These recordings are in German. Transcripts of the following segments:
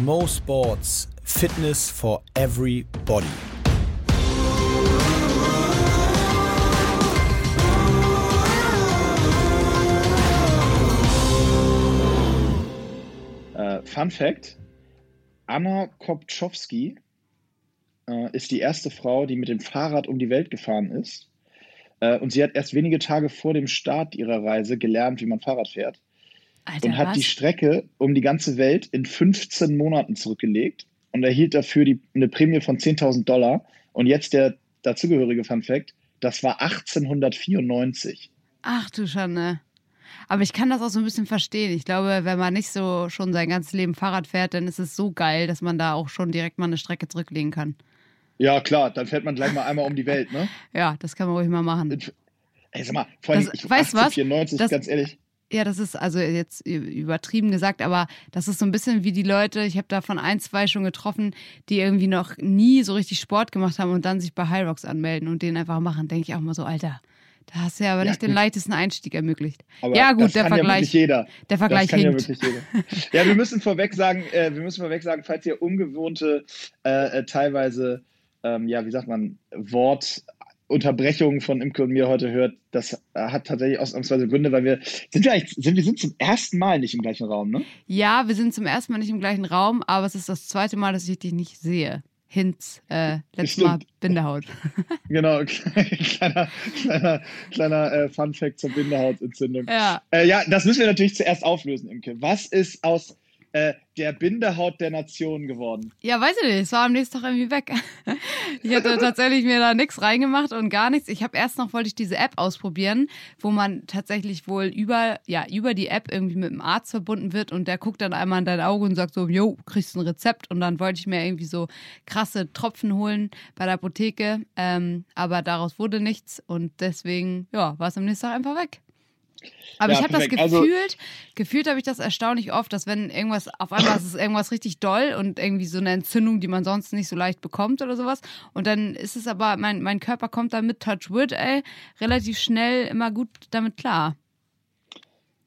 Mo Sports Fitness for Everybody. Äh, Fun Fact: Anna Kopczowski äh, ist die erste Frau, die mit dem Fahrrad um die Welt gefahren ist. Äh, und sie hat erst wenige Tage vor dem Start ihrer Reise gelernt, wie man Fahrrad fährt. Alter, und hat was? die Strecke um die ganze Welt in 15 Monaten zurückgelegt und erhielt dafür die, eine Prämie von 10.000 Dollar. Und jetzt der dazugehörige Fun Fact: Das war 1894. Ach du Schande. Aber ich kann das auch so ein bisschen verstehen. Ich glaube, wenn man nicht so schon sein ganzes Leben Fahrrad fährt, dann ist es so geil, dass man da auch schon direkt mal eine Strecke zurücklegen kann. Ja, klar, dann fährt man gleich mal einmal um die Welt, ne? Ja, das kann man ruhig mal machen. Ey, sag mal, vor allem, Das- ich, weißt du was? 1894, Das- ganz ehrlich. Ja, das ist also jetzt übertrieben gesagt, aber das ist so ein bisschen wie die Leute, ich habe davon ein, zwei schon getroffen, die irgendwie noch nie so richtig Sport gemacht haben und dann sich bei High Rocks anmelden und den einfach machen. Denke ich auch mal so, Alter, da hast du ja aber Ja, nicht den leichtesten Einstieg ermöglicht. Aber ja, gut, das der kann Ja Vergleich, jeder. der Vergleich das kann hinkt. ja wirklich jeder. Ja, wir müssen vorweg sagen, äh, wir müssen vorweg sagen, falls ihr ungewohnte, äh, äh, teilweise, ähm, ja, wie sagt man, Wortunterbrechungen von Imke und mir heute hört, das äh, hat tatsächlich ausnahmsweise Gründe, weil wir sind wir sind wir sind zum ersten Mal nicht im gleichen Raum, ne? Ja, wir sind zum ersten Mal nicht im gleichen Raum, aber es ist das zweite Mal, dass ich dich nicht sehe. Hinz, äh, letztes Mal Stimmt. Bindehaut. Genau, kleiner, kleiner, kleiner äh, Fun Fact zur Bindehautentzündung. ja. Äh, ja, das müssen wir natürlich zuerst auflösen, Imke. Was ist aus äh, der Bindehaut der Nation geworden? Ja, weiß ich nicht. Es war am nächsten Tag irgendwie weg. Ich hatte tatsächlich mir da nichts reingemacht und gar nichts. Ich habe erst noch, wollte ich diese App ausprobieren, wo man tatsächlich wohl über, ja, über die App irgendwie mit dem Arzt verbunden wird und der guckt dann einmal in dein Auge und sagt so, jo, kriegst ein Rezept. Und dann wollte ich mir irgendwie so krasse Tropfen holen bei der Apotheke. Ähm, aber daraus wurde nichts und deswegen, ja, war es am nächsten Tag einfach weg. Aber Ja, ich habe das perfekt. Also- gefühlt, gefühlt habe ich das erstaunlich oft, dass wenn irgendwas, auf einmal ist es irgendwas richtig doll und irgendwie so eine Entzündung, die man sonst nicht so leicht bekommt oder sowas. Und dann ist es aber, mein, mein Körper kommt damit, Touch Wood, ey, relativ schnell immer gut damit klar.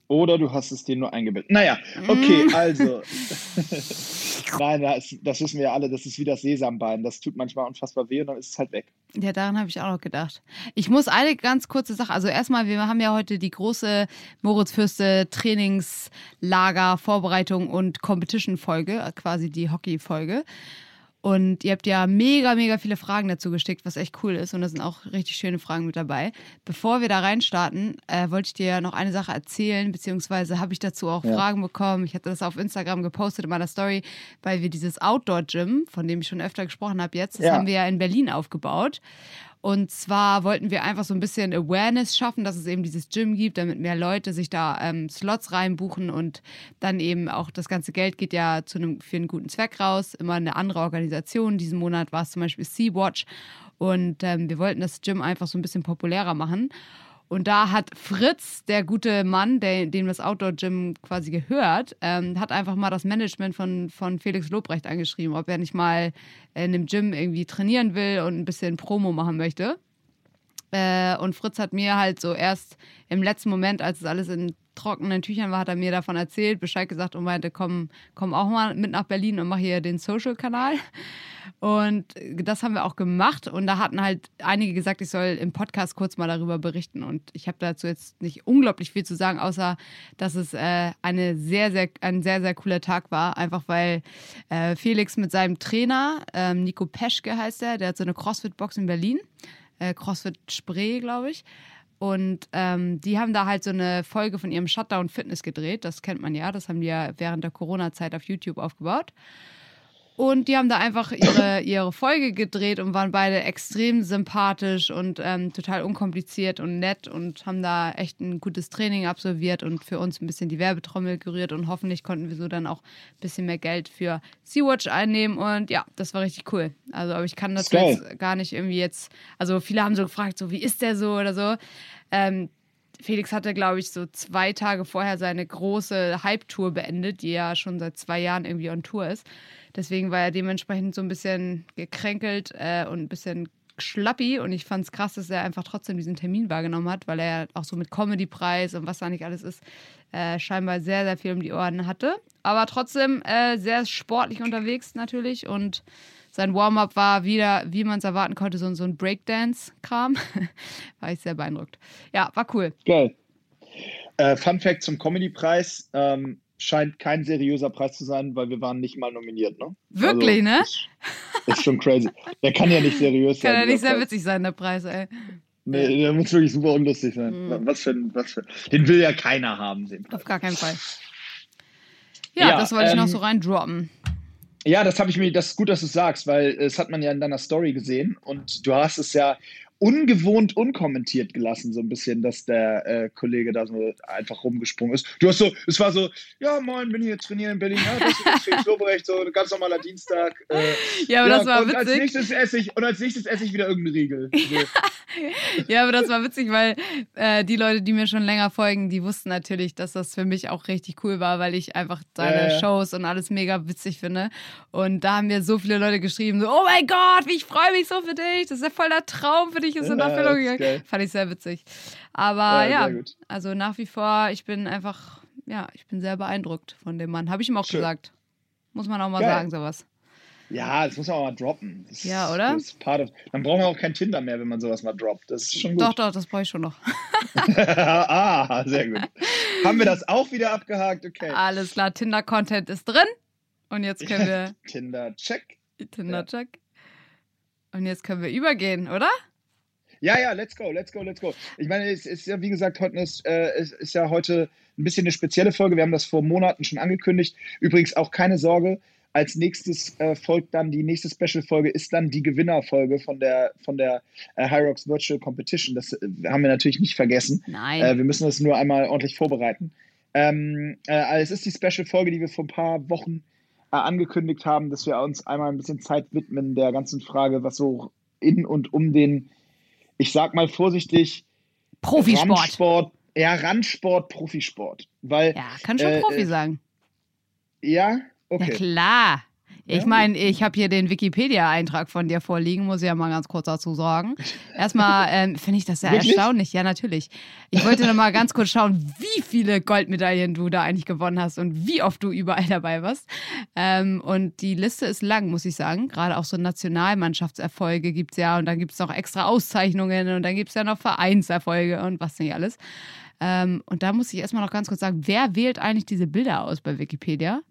Oder du hast es dir nur eingebildet. Naja, okay, Mm. also. Nein, das, das wissen wir ja alle, das ist wie das Sesambein. Das tut manchmal unfassbar weh und dann ist es halt weg. Ja, daran habe ich auch noch gedacht. Ich muss eine ganz kurze Sache, also erstmal, wir haben ja heute die große Moritz Fürste Trainingslager, Vorbereitung und Competition-Folge, quasi die Hockey-Folge. Und ihr habt ja mega, mega viele Fragen dazu geschickt, was echt cool ist. Und da sind auch richtig schöne Fragen mit dabei. Bevor wir da reinstarten, äh, wollte ich dir ja noch eine Sache erzählen, beziehungsweise habe ich dazu auch Ja. Fragen bekommen. Ich hatte das auf Instagram gepostet in meiner Story, weil wir dieses Outdoor-Gym, von dem ich schon öfter gesprochen habe jetzt, das Ja. haben wir ja in Berlin aufgebaut. Und zwar wollten wir einfach so ein bisschen Awareness schaffen, dass es eben dieses Gym gibt, damit mehr Leute sich da ähm, Slots reinbuchen und dann eben auch das ganze Geld geht ja zu einem, für einen guten Zweck raus. Immer eine andere Organisation. Diesen Monat war es zum Beispiel Sea-Watch. Und ähm, wir wollten das Gym einfach so ein bisschen populärer machen. Und da hat Fritz, der gute Mann, der, dem das Outdoor-Gym quasi gehört, ähm, hat einfach mal das Management von, von Felix Lobrecht angeschrieben, ob er nicht mal in dem Gym irgendwie trainieren will und ein bisschen Promo machen möchte. Äh, und Fritz hat mir halt so erst im letzten Moment, als es alles in trockenen Tüchern war, hat er mir davon erzählt, Bescheid gesagt und meinte, komm, komm auch mal mit nach Berlin und mach hier den Social-Kanal. Und das haben wir auch gemacht. Und da hatten halt einige gesagt, ich soll im Podcast kurz mal darüber berichten. Und ich habe dazu jetzt nicht unglaublich viel zu sagen, außer dass es äh, eine sehr, sehr, ein sehr, sehr cooler Tag war. Einfach weil äh, Felix mit seinem Trainer, ähm, Nico Peschke heißt er, der hat so eine CrossFit-Box in Berlin. Äh, CrossFit Spree, glaube ich. Und ähm, die haben da halt so eine Folge von ihrem Shutdown Fitness gedreht. Das kennt man ja. Das haben die ja während der Corona-Zeit auf YouTube aufgebaut. Und die haben da einfach ihre, ihre Folge gedreht und waren beide extrem sympathisch und ähm, total unkompliziert und nett und haben da echt ein gutes Training absolviert und für uns ein bisschen die Werbetrommel gerührt und hoffentlich konnten wir so dann auch ein bisschen mehr Geld für Sea-Watch einnehmen und ja, das war richtig cool. Also, aber ich kann das geil. jetzt gar nicht irgendwie jetzt, also viele haben so gefragt, so wie ist der so oder so. Ähm, Felix hatte, glaube ich, so zwei Tage vorher seine große Hype-Tour beendet, die ja schon seit zwei Jahren irgendwie on Tour ist. Deswegen war er dementsprechend so ein bisschen gekränkelt äh, und ein bisschen schlappi. Und ich fand es krass, dass er einfach trotzdem diesen Termin wahrgenommen hat, weil er auch so mit Comedy-Preis und was da nicht alles ist, äh, scheinbar sehr, sehr viel um die Ohren hatte. aber trotzdem äh, sehr sportlich unterwegs natürlich und sein Warm-up war wieder, wie man es erwarten konnte, so, so ein Breakdance-Kram. war ich sehr beeindruckt. Ja, war cool. Geil. Äh, Fun Fact zum Comedy-Preis. Ähm, scheint kein seriöser Preis zu sein, weil wir waren nicht mal nominiert, ne? Wirklich, also, ne? Ist, ist, schon crazy. Der kann ja nicht seriös sein. Kann ja nicht sehr Preis. witzig sein, der Preis, ey. Nee, der muss wirklich super unlustig sein. Mhm. Was, für, was für. Den will ja keiner haben, den Preis. Auf gar keinen Fall. Ja, ja das wollte ähm, ich noch ähm, so reindroppen. Ja, das habe ich mir, das ist gut, dass du es sagst, weil es hat man ja in deiner Story gesehen und du hast es ja ungewohnt unkommentiert gelassen, so ein bisschen, dass der äh, Kollege da so einfach rumgesprungen ist. Du hast so, es war so, ja, moin, bin hier trainieren in Berlin, ja, das ist Lobrecht, so ein ganz normaler Dienstag. Äh, ja, aber ja, das war und witzig. Als nächstes esse ich, und als nächstes esse ich wieder irgendeinen Riegel. So. ja, aber das war witzig, weil äh, die Leute, die mir schon länger folgen, die wussten natürlich, dass das für mich auch richtig cool war, weil ich einfach seine ja, Shows und alles mega witzig finde. Und da haben mir so viele Leute geschrieben, so, oh mein Gott, wie ich freue mich so für dich, das ist ja voll der Traum für dich ich ist in Erfüllung gegangen. Fand ich sehr witzig. Aber ja, ja also nach wie vor, ich bin einfach, ja, ich bin sehr beeindruckt von dem Mann. Habe ich ihm auch Schön. gesagt. Muss man auch mal geil. sagen, sowas. Ja, das muss man auch mal droppen. Das ja, oder? Ist part of, dann braucht man auch kein Tinder mehr, wenn man sowas mal droppt. Das ist schon gut. Doch, doch, das brauche ich schon noch. ah, sehr gut. Haben wir das auch wieder abgehakt? Okay. Alles klar, Tinder-Content ist drin. Und jetzt können wir. Tinder-Check. Tinder-Check. Und jetzt können wir übergehen, oder? Ja, ja, let's go, let's go, let's go. Ich meine, es ist ja, wie gesagt, heute ist, äh, es ist ja heute ein bisschen eine spezielle Folge. Wir haben das vor Monaten schon angekündigt. Übrigens auch keine Sorge. Als nächstes äh, folgt dann die nächste Special-Folge, ist dann die Gewinnerfolge von der, von der äh, Hyrox Virtual Competition. Das äh, haben wir natürlich nicht vergessen. Nein. Äh, wir müssen das nur einmal ordentlich vorbereiten. Ähm, äh, es ist die Special-Folge, die wir vor ein paar Wochen äh, angekündigt haben, dass wir uns einmal ein bisschen Zeit widmen der ganzen Frage, was so in und um den ich sag mal vorsichtig, Profisport. Randsport, ja, Randsport, Profisport. Weil, ja, kann schon äh, Profi äh, sagen. Ja, okay. Ja, klar. Ich meine, ich habe hier den Wikipedia-Eintrag von dir vorliegen, muss ich ja mal ganz kurz dazu sagen. Erstmal ähm, finde ich das sehr Wirklich? erstaunlich. Ja, natürlich. Ich wollte noch mal ganz kurz schauen, wie viele Goldmedaillen du da eigentlich gewonnen hast und wie oft du überall dabei warst. Ähm, und die Liste ist lang, muss ich sagen. Gerade auch so Nationalmannschaftserfolge gibt es ja und dann gibt es noch extra Auszeichnungen und dann gibt es ja noch Vereinserfolge und was nicht alles. Ähm, und da muss ich erstmal noch ganz kurz sagen, wer wählt eigentlich diese Bilder aus bei Wikipedia?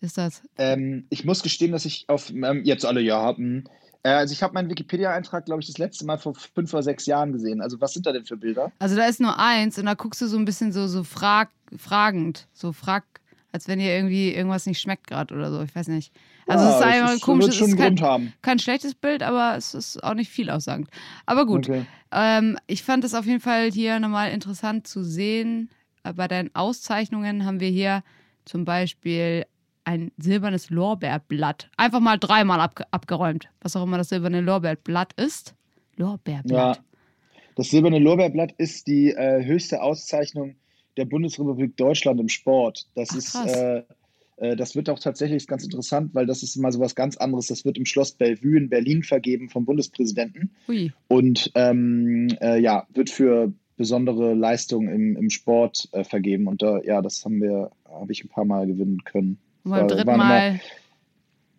Ist das? Ähm, ich muss gestehen, dass ich auf ähm, jetzt alle ja haben. Äh, also ich habe meinen Wikipedia-Eintrag, glaube ich, das letzte Mal vor fünf oder sechs Jahren gesehen. Also was sind da denn für Bilder? Also da ist nur eins und da guckst du so ein bisschen so, so frag, fragend, so frag, als wenn dir irgendwie irgendwas nicht schmeckt gerade oder so. Ich weiß nicht. Also ja, es ist einfach ein komisches, es ist kein, kein, schlechtes Bild, aber es ist auch nicht viel aussagend. Aber gut, okay. ähm, ich fand es auf jeden Fall hier nochmal interessant zu sehen. Äh, bei deinen Auszeichnungen haben wir hier zum Beispiel ein silbernes Lorbeerblatt. Einfach mal dreimal ab, abgeräumt. Was auch immer das silberne Lorbeerblatt ist. Lorbeerblatt. Ja. Das silberne Lorbeerblatt ist die äh, höchste Auszeichnung der Bundesrepublik Deutschland im Sport. Das Ach, ist äh, äh, das wird auch tatsächlich ganz interessant, weil das ist mal so was ganz anderes. Das wird im Schloss Bellevue in Berlin vergeben vom Bundespräsidenten. Ui. Und ähm, äh, ja, wird für besondere Leistungen im, im Sport äh, vergeben. Und da, ja, das haben wir, habe ich ein paar Mal gewinnen können. Und beim dritten Mal,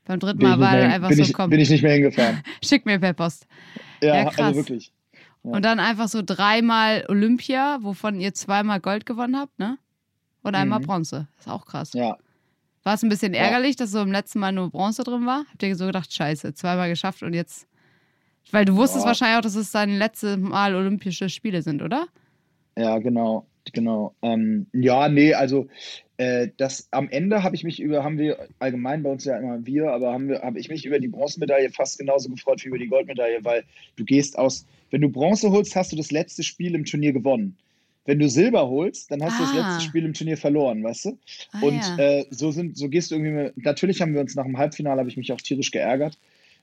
beim dritten Mal war er einfach so, ich, komm. Bin ich nicht mehr hingefahren. Schick mir per Post. Ja, ja also wirklich. Ja. Und dann einfach so dreimal Olympia, wovon ihr zweimal Gold gewonnen habt, ne? Und einmal mhm. Bronze. ist auch krass. Ja. War es ein bisschen ärgerlich, ja. dass so im letzten Mal nur Bronze drin war? Habt ihr so gedacht, scheiße, zweimal geschafft und jetzt. Weil du wusstest wahrscheinlich auch, dass es dein letztes Mal Olympische Spiele sind, oder? Ja, genau. Genau. Ähm, ja, nee, also äh, das am Ende habe ich mich über, haben wir allgemein bei uns ja immer wir, aber haben wir, habe ich mich über die Bronzemedaille fast genauso gefreut wie über die Goldmedaille, weil du gehst aus, wenn du Bronze holst, hast du das letzte Spiel im Turnier gewonnen. Wenn du Silber holst, dann hast ah. du das letzte ah. Spiel im Turnier verloren, weißt du? Ah, und ja. äh, so sind, so gehst du irgendwie. Mit, natürlich haben wir uns nach dem Halbfinale habe ich mich auch tierisch geärgert,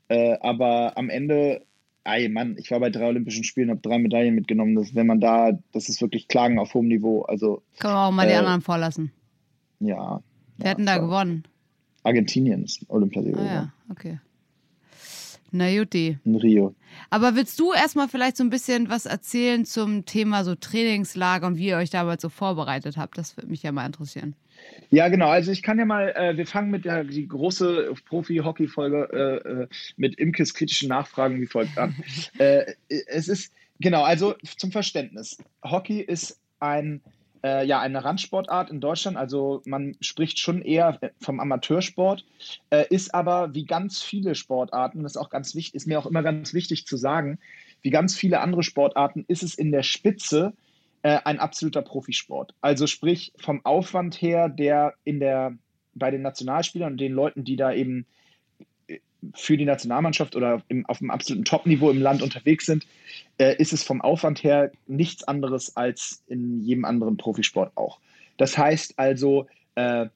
äh, aber am Ende ey Mann, ich war bei drei Olympischen Spielen, habe drei Medaillen mitgenommen. Das, wenn man da, das ist wirklich Klagen auf hohem Niveau. Also, Können wir auch mal äh, die anderen vorlassen. Ja. Wer ja, hat denn da gewonnen? Argentinien ist Olympiasieger. Ah, ja, okay. Na Juti. In Rio. Aber willst du erstmal vielleicht so ein bisschen was erzählen zum Thema so Trainingslager und wie ihr euch damals so vorbereitet habt? Das würde mich ja mal interessieren. Ja, genau. Also ich kann ja mal, äh, wir fangen mit der die große Profi-Hockey-Folge äh, äh mit Imkes kritischen Nachfragen wie folgt an. äh, es ist, genau, also zum Verständnis. Hockey ist ein, äh, ja, eine Randsportart in Deutschland, also man spricht schon eher vom Amateursport, ist aber wie ganz viele Sportarten, das ist auch ganz wichtig, ist mir auch immer ganz wichtig zu sagen, wie ganz viele andere Sportarten ist es in der Spitze äh, ein absoluter Profisport. Also sprich vom Aufwand her, der in der bei den Nationalspielern und den Leuten, die da eben äh, für die Nationalmannschaft oder im, auf dem absoluten Top-Niveau im Land unterwegs sind, äh, ist es vom Aufwand her nichts anderes als in jedem anderen Profisport auch. Das heißt also, äh,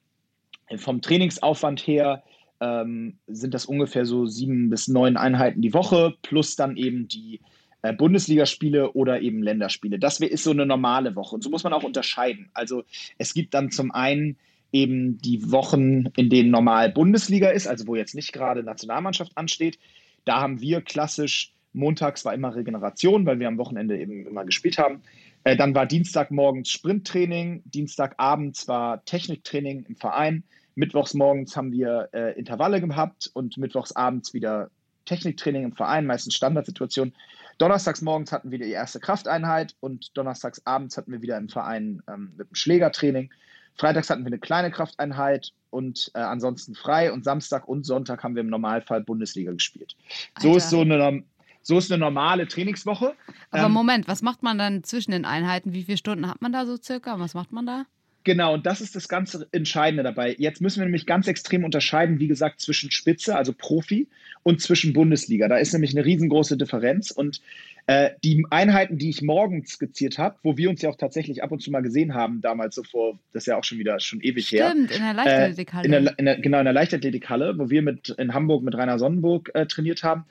vom Trainingsaufwand her ähm, sind das ungefähr so sieben bis neun Einheiten die Woche, plus dann eben die äh, Bundesligaspiele oder eben Länderspiele. Das ist so eine normale Woche. Und so muss man auch unterscheiden. Also es gibt dann zum einen eben die Wochen, in denen normal Bundesliga ist, also wo jetzt nicht gerade Nationalmannschaft ansteht. Da haben wir klassisch, montags war immer Regeneration, weil wir am Wochenende eben immer gespielt haben. Äh, dann war Dienstagmorgens Sprinttraining, Dienstagabends war Techniktraining im Verein. Mittwochsmorgens haben wir äh, Intervalle gehabt und mittwochsabends wieder Techniktraining im Verein, meistens Standardsituation. Donnerstags morgens hatten wir die erste Krafteinheit und donnerstags abends hatten wir wieder im Verein ähm, mit dem Schlägertraining. Freitags hatten wir eine kleine Krafteinheit und äh, ansonsten frei und Samstag und Sonntag haben wir im Normalfall Bundesliga gespielt. So ist so eine, so ist eine normale Trainingswoche. Aber ähm, Moment, was macht man dann zwischen den Einheiten? Wie viele Stunden hat man da so circa? Was macht man da? Genau, und das ist das ganze Entscheidende dabei. Jetzt müssen wir nämlich ganz extrem unterscheiden, wie gesagt, zwischen Spitze, also Profi, und zwischen Bundesliga. Da ist nämlich eine riesengroße Differenz. Und äh, die Einheiten, die ich morgens skizziert habe, wo wir uns ja auch tatsächlich ab und zu mal gesehen haben, damals so vor, das ist ja auch schon wieder schon ewig Stimmt, her. Stimmt, in der Leichtathletikhalle. Äh, in der, genau, in der Leichtathletikhalle, wo wir mit in Hamburg mit Rainer Sonnenburg äh, trainiert haben.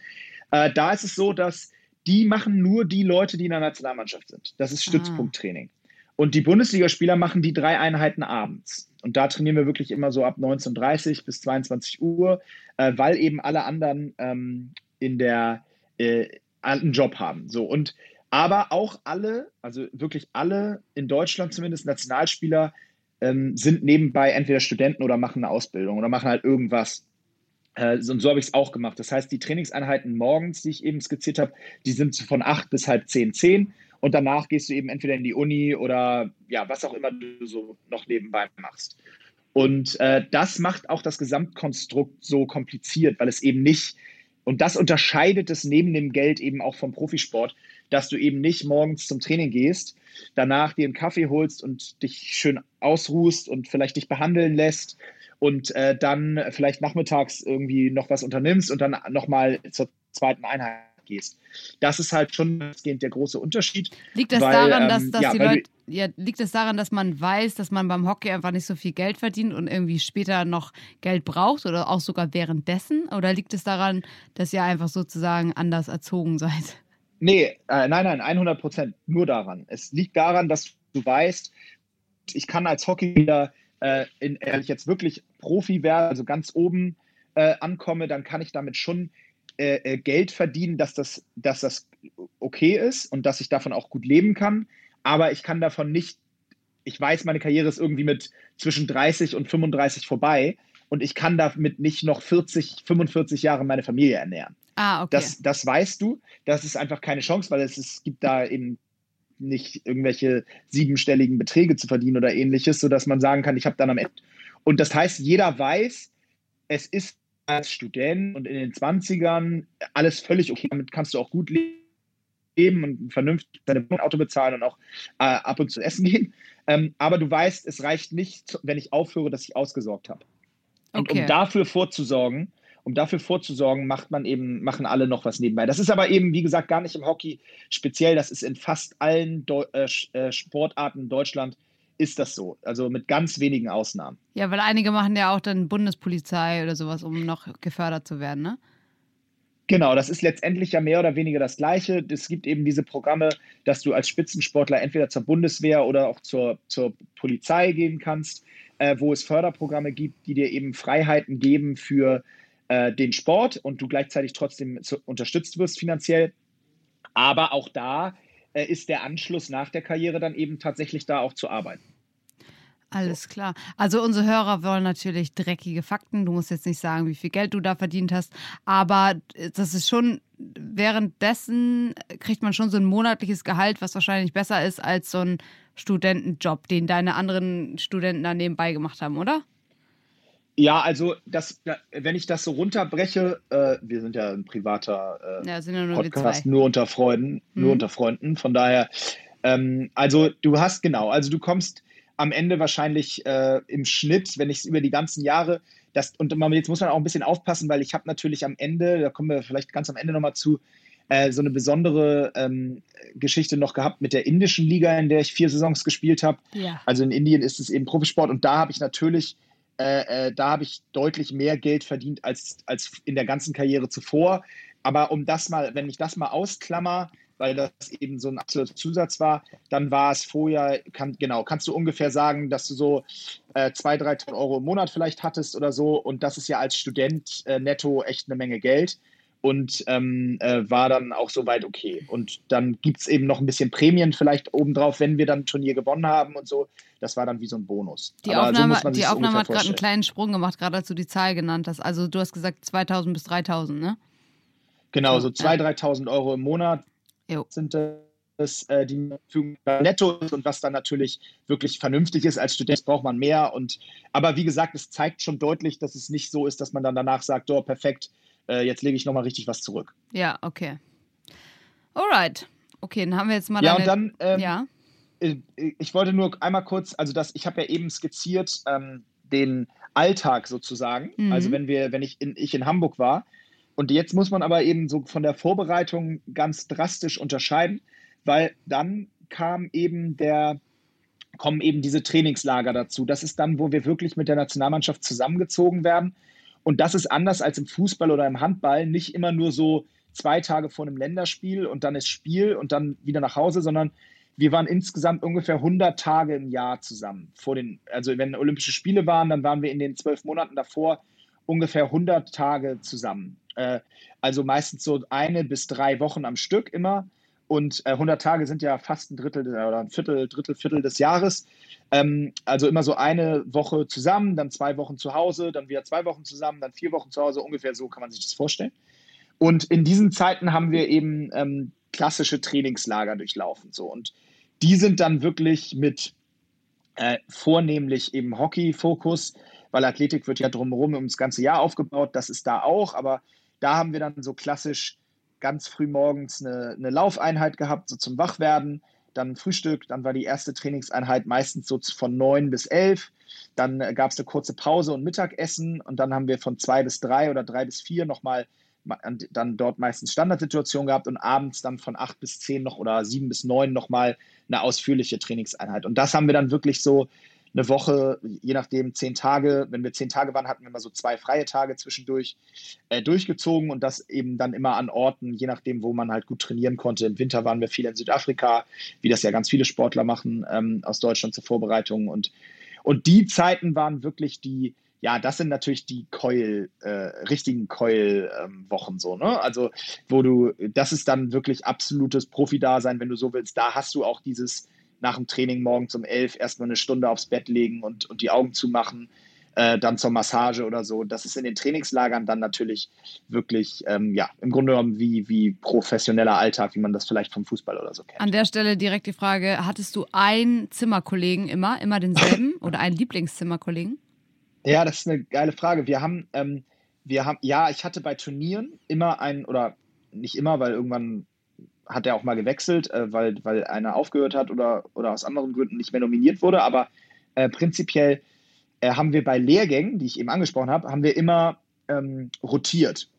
Äh, da ist es so, dass die machen nur die Leute, die in der Nationalmannschaft sind. Das ist ah. Stützpunkttraining. Und die Bundesligaspieler machen die drei Einheiten abends. Und da trainieren wir wirklich immer so ab 19.30 bis 22 Uhr, äh, weil eben alle anderen ähm, in der äh, einen Job haben. So und aber auch alle, also wirklich alle in Deutschland zumindest Nationalspieler ähm, sind nebenbei entweder Studenten oder machen eine Ausbildung oder machen halt irgendwas. Äh, und so habe ich es auch gemacht. Das heißt, die Trainingseinheiten morgens, die ich eben skizziert habe, die sind von 8 bis halb 10, 10 und danach gehst du eben entweder in die Uni oder ja, was auch immer du so noch nebenbei machst. Und äh, das macht auch das Gesamtkonstrukt so kompliziert, weil es eben nicht, und das unterscheidet es neben dem Geld eben auch vom Profisport, dass du eben nicht morgens zum Training gehst, danach dir einen Kaffee holst und dich schön ausruhst und vielleicht dich behandeln lässt und äh, dann vielleicht nachmittags irgendwie noch was unternimmst und dann nochmal zur zweiten Einheit gehst. Das ist halt schon der große Unterschied. Liegt das weil, daran, dass, ähm, dass ja, die Leute, ja, liegt es das daran, dass man weiß, dass man beim Hockey einfach nicht so viel Geld verdient und irgendwie später noch Geld braucht oder auch sogar währenddessen? Oder liegt es daran, dass ihr einfach sozusagen anders erzogen seid? Nee, äh, nein, nein, 100 Prozent nur daran. Es liegt daran, dass du weißt, ich kann als Hockeyspieler, äh, in, ehrlich jetzt wirklich Profi werden, also ganz oben äh, ankomme, dann kann ich damit schon äh, äh, Geld verdienen, dass das, dass das okay ist und dass ich davon auch gut leben kann. Aber ich kann davon nicht, ich weiß, meine Karriere ist irgendwie mit zwischen 30 und 35 vorbei und ich kann damit nicht noch 40, 45 Jahre meine Familie ernähren. Ah, okay. Das, das weißt du. Das ist einfach keine Chance, weil es, es gibt da eben nicht irgendwelche siebenstelligen Beträge zu verdienen oder ähnliches, sodass man sagen kann, ich habe dann am Ende. Und das heißt, jeder weiß, es ist als Student und in den 20ern alles völlig okay. Damit kannst du auch gut leben und vernünftig dein Auto bezahlen und auch äh, ab und zu essen gehen. Ähm, aber du weißt, es reicht nicht, wenn ich aufhöre, dass ich ausgesorgt habe. Und okay. um dafür vorzusorgen, um dafür vorzusorgen, macht man eben, machen alle noch was nebenbei. Das ist aber eben, wie gesagt, gar nicht im Hockey speziell. Das ist in fast allen Deu äh, äh Sportarten in Deutschland ist das so. Also mit ganz wenigen Ausnahmen. Ja, weil einige machen ja auch dann Bundespolizei oder sowas, um noch gefördert zu werden, ne? Genau, das ist letztendlich ja mehr oder weniger das Gleiche. Es gibt eben diese Programme, dass du als Spitzensportler entweder zur Bundeswehr oder auch zur, zur Polizei gehen kannst, äh, wo es Förderprogramme gibt, die dir eben Freiheiten geben für äh, den Sport und du gleichzeitig trotzdem zu, unterstützt wirst finanziell. Aber auch da ist der Anschluss nach der Karriere dann eben tatsächlich da auch zu arbeiten. Alles klar. Also unsere Hörer wollen natürlich dreckige Fakten. Du musst jetzt nicht sagen, wie viel Geld du da verdient hast, aber das ist schon währenddessen kriegt man schon so ein monatliches Gehalt, was wahrscheinlich besser ist als so ein Studentenjob, den deine anderen Studenten da nebenbei gemacht haben, oder? Ja, also das, wenn ich das so runterbreche, äh, wir sind ja ein privater äh, ja, ja nur Podcast, nur unter Freunden, mhm. nur unter Freunden. Von daher, ähm, also du hast genau, also du kommst am Ende wahrscheinlich äh, im Schnitt, wenn ich es über die ganzen Jahre, das, und jetzt muss man auch ein bisschen aufpassen, weil ich habe natürlich am Ende, da kommen wir vielleicht ganz am Ende nochmal zu, äh, so eine besondere ähm, Geschichte noch gehabt mit der indischen Liga, in der ich vier Saisons gespielt habe. Ja. Also in Indien ist es eben Profisport und da habe ich natürlich, äh, äh, da habe ich deutlich mehr Geld verdient als, als in der ganzen Karriere zuvor. Aber um das mal, wenn ich das mal ausklammer, weil das eben so ein absoluter Zusatz war. Dann war es vorher, kann, genau, kannst du ungefähr sagen, dass du so äh, 2.000, 3.000 Euro im Monat vielleicht hattest oder so. Und das ist ja als Student äh, netto echt eine Menge Geld. Und ähm, äh, war dann auch soweit okay. Und dann gibt es eben noch ein bisschen Prämien vielleicht obendrauf, wenn wir dann ein Turnier gewonnen haben und so. Das war dann wie so ein Bonus. Die Aber Aufnahme, so die Aufnahme hat gerade einen kleinen Sprung gemacht, gerade als du die Zahl genannt hast. Also du hast gesagt 2.000 bis 3.000, ne? Genau, so 2.000, ja. 3.000 Euro im Monat jo. sind das, äh, die Verfügung netto ist und was dann natürlich wirklich vernünftig ist. Als Student braucht man mehr. Und, aber wie gesagt, es zeigt schon deutlich, dass es nicht so ist, dass man dann danach sagt, oh, perfekt, äh, jetzt lege ich nochmal richtig was zurück. Ja, okay. Alright. Okay, dann haben wir jetzt mal. Ja, und dann, ähm, ja. Ich, ich, wollte nur einmal kurz, also das, ich habe ja eben skizziert, ähm, den Alltag sozusagen. Mhm. Also wenn wir, wenn ich in, ich in Hamburg war, und jetzt muss man aber eben so von der Vorbereitung ganz drastisch unterscheiden, weil dann kam eben der, kommen eben diese Trainingslager dazu. Das ist dann, wo wir wirklich mit der Nationalmannschaft zusammengezogen werden. Und das ist anders als im Fußball oder im Handball, nicht immer nur so zwei Tage vor einem Länderspiel und dann ist Spiel und dann wieder nach Hause, sondern wir waren insgesamt ungefähr 100 Tage im Jahr zusammen. Vor den, also wenn Olympische Spiele waren, dann waren wir in den zwölf Monaten davor ungefähr 100 Tage zusammen. Äh, also meistens so eine bis drei Wochen am Stück immer. Und äh, 100 Tage sind ja fast ein Drittel oder ein Viertel, Drittel, Viertel des Jahres. Ähm, also immer so eine Woche zusammen, dann zwei Wochen zu Hause, dann wieder zwei Wochen zusammen, dann vier Wochen zu Hause. Ungefähr so kann man sich das vorstellen. Und in diesen Zeiten haben wir eben ähm, klassische Trainingslager durchlaufen. So. Und die sind dann wirklich mit äh, vornehmlich eben Hockey-Fokus, weil Athletik wird ja drumherum ums ganze Jahr aufgebaut. Das ist da auch, aber da haben wir dann so klassisch ganz früh morgens eine, eine Laufeinheit gehabt, so zum Wachwerden, dann Frühstück, dann war die erste Trainingseinheit meistens so von neun bis elf. Dann äh, gab es eine kurze Pause und Mittagessen und dann haben wir von zwei bis drei oder drei bis vier nochmal dann dort meistens Standardsituation gehabt und abends dann von acht bis zehn noch oder sieben bis neun nochmal eine ausführliche Trainingseinheit. Und das haben wir dann wirklich so eine Woche, je nachdem zehn Tage, wenn wir zehn Tage waren, hatten wir immer so zwei freie Tage zwischendurch äh, durchgezogen und das eben dann immer an Orten, je nachdem, wo man halt gut trainieren konnte. Im Winter waren wir viel in Südafrika, wie das ja ganz viele Sportler machen ähm, aus Deutschland zur Vorbereitung und, und die Zeiten waren wirklich die, ja, das sind natürlich die Keul, äh, richtigen Keul-Wochen ähm, so, ne? Also, wo du, das ist dann wirklich absolutes Profi-Dasein, wenn du so willst. Da hast du auch dieses, nach dem Training morgens um elf erstmal eine Stunde aufs Bett legen und, und die Augen zumachen, äh, dann zur Massage oder so. Das ist in den Trainingslagern dann natürlich wirklich, ähm, ja, im Grunde genommen wie, wie professioneller Alltag, wie man das vielleicht vom Fußball oder so kennt. An der Stelle direkt die Frage: Hattest du einen Zimmerkollegen immer, immer denselben oder einen Lieblingszimmerkollegen? Ja, das ist eine geile Frage. Wir haben, ähm, wir haben, ja, ich hatte bei Turnieren immer einen, oder nicht immer, weil irgendwann hat er auch mal gewechselt, äh, weil, weil einer aufgehört hat oder, oder aus anderen Gründen nicht mehr nominiert wurde. Aber äh, prinzipiell äh, haben wir bei Lehrgängen, die ich eben angesprochen habe, haben wir immer ähm, rotiert.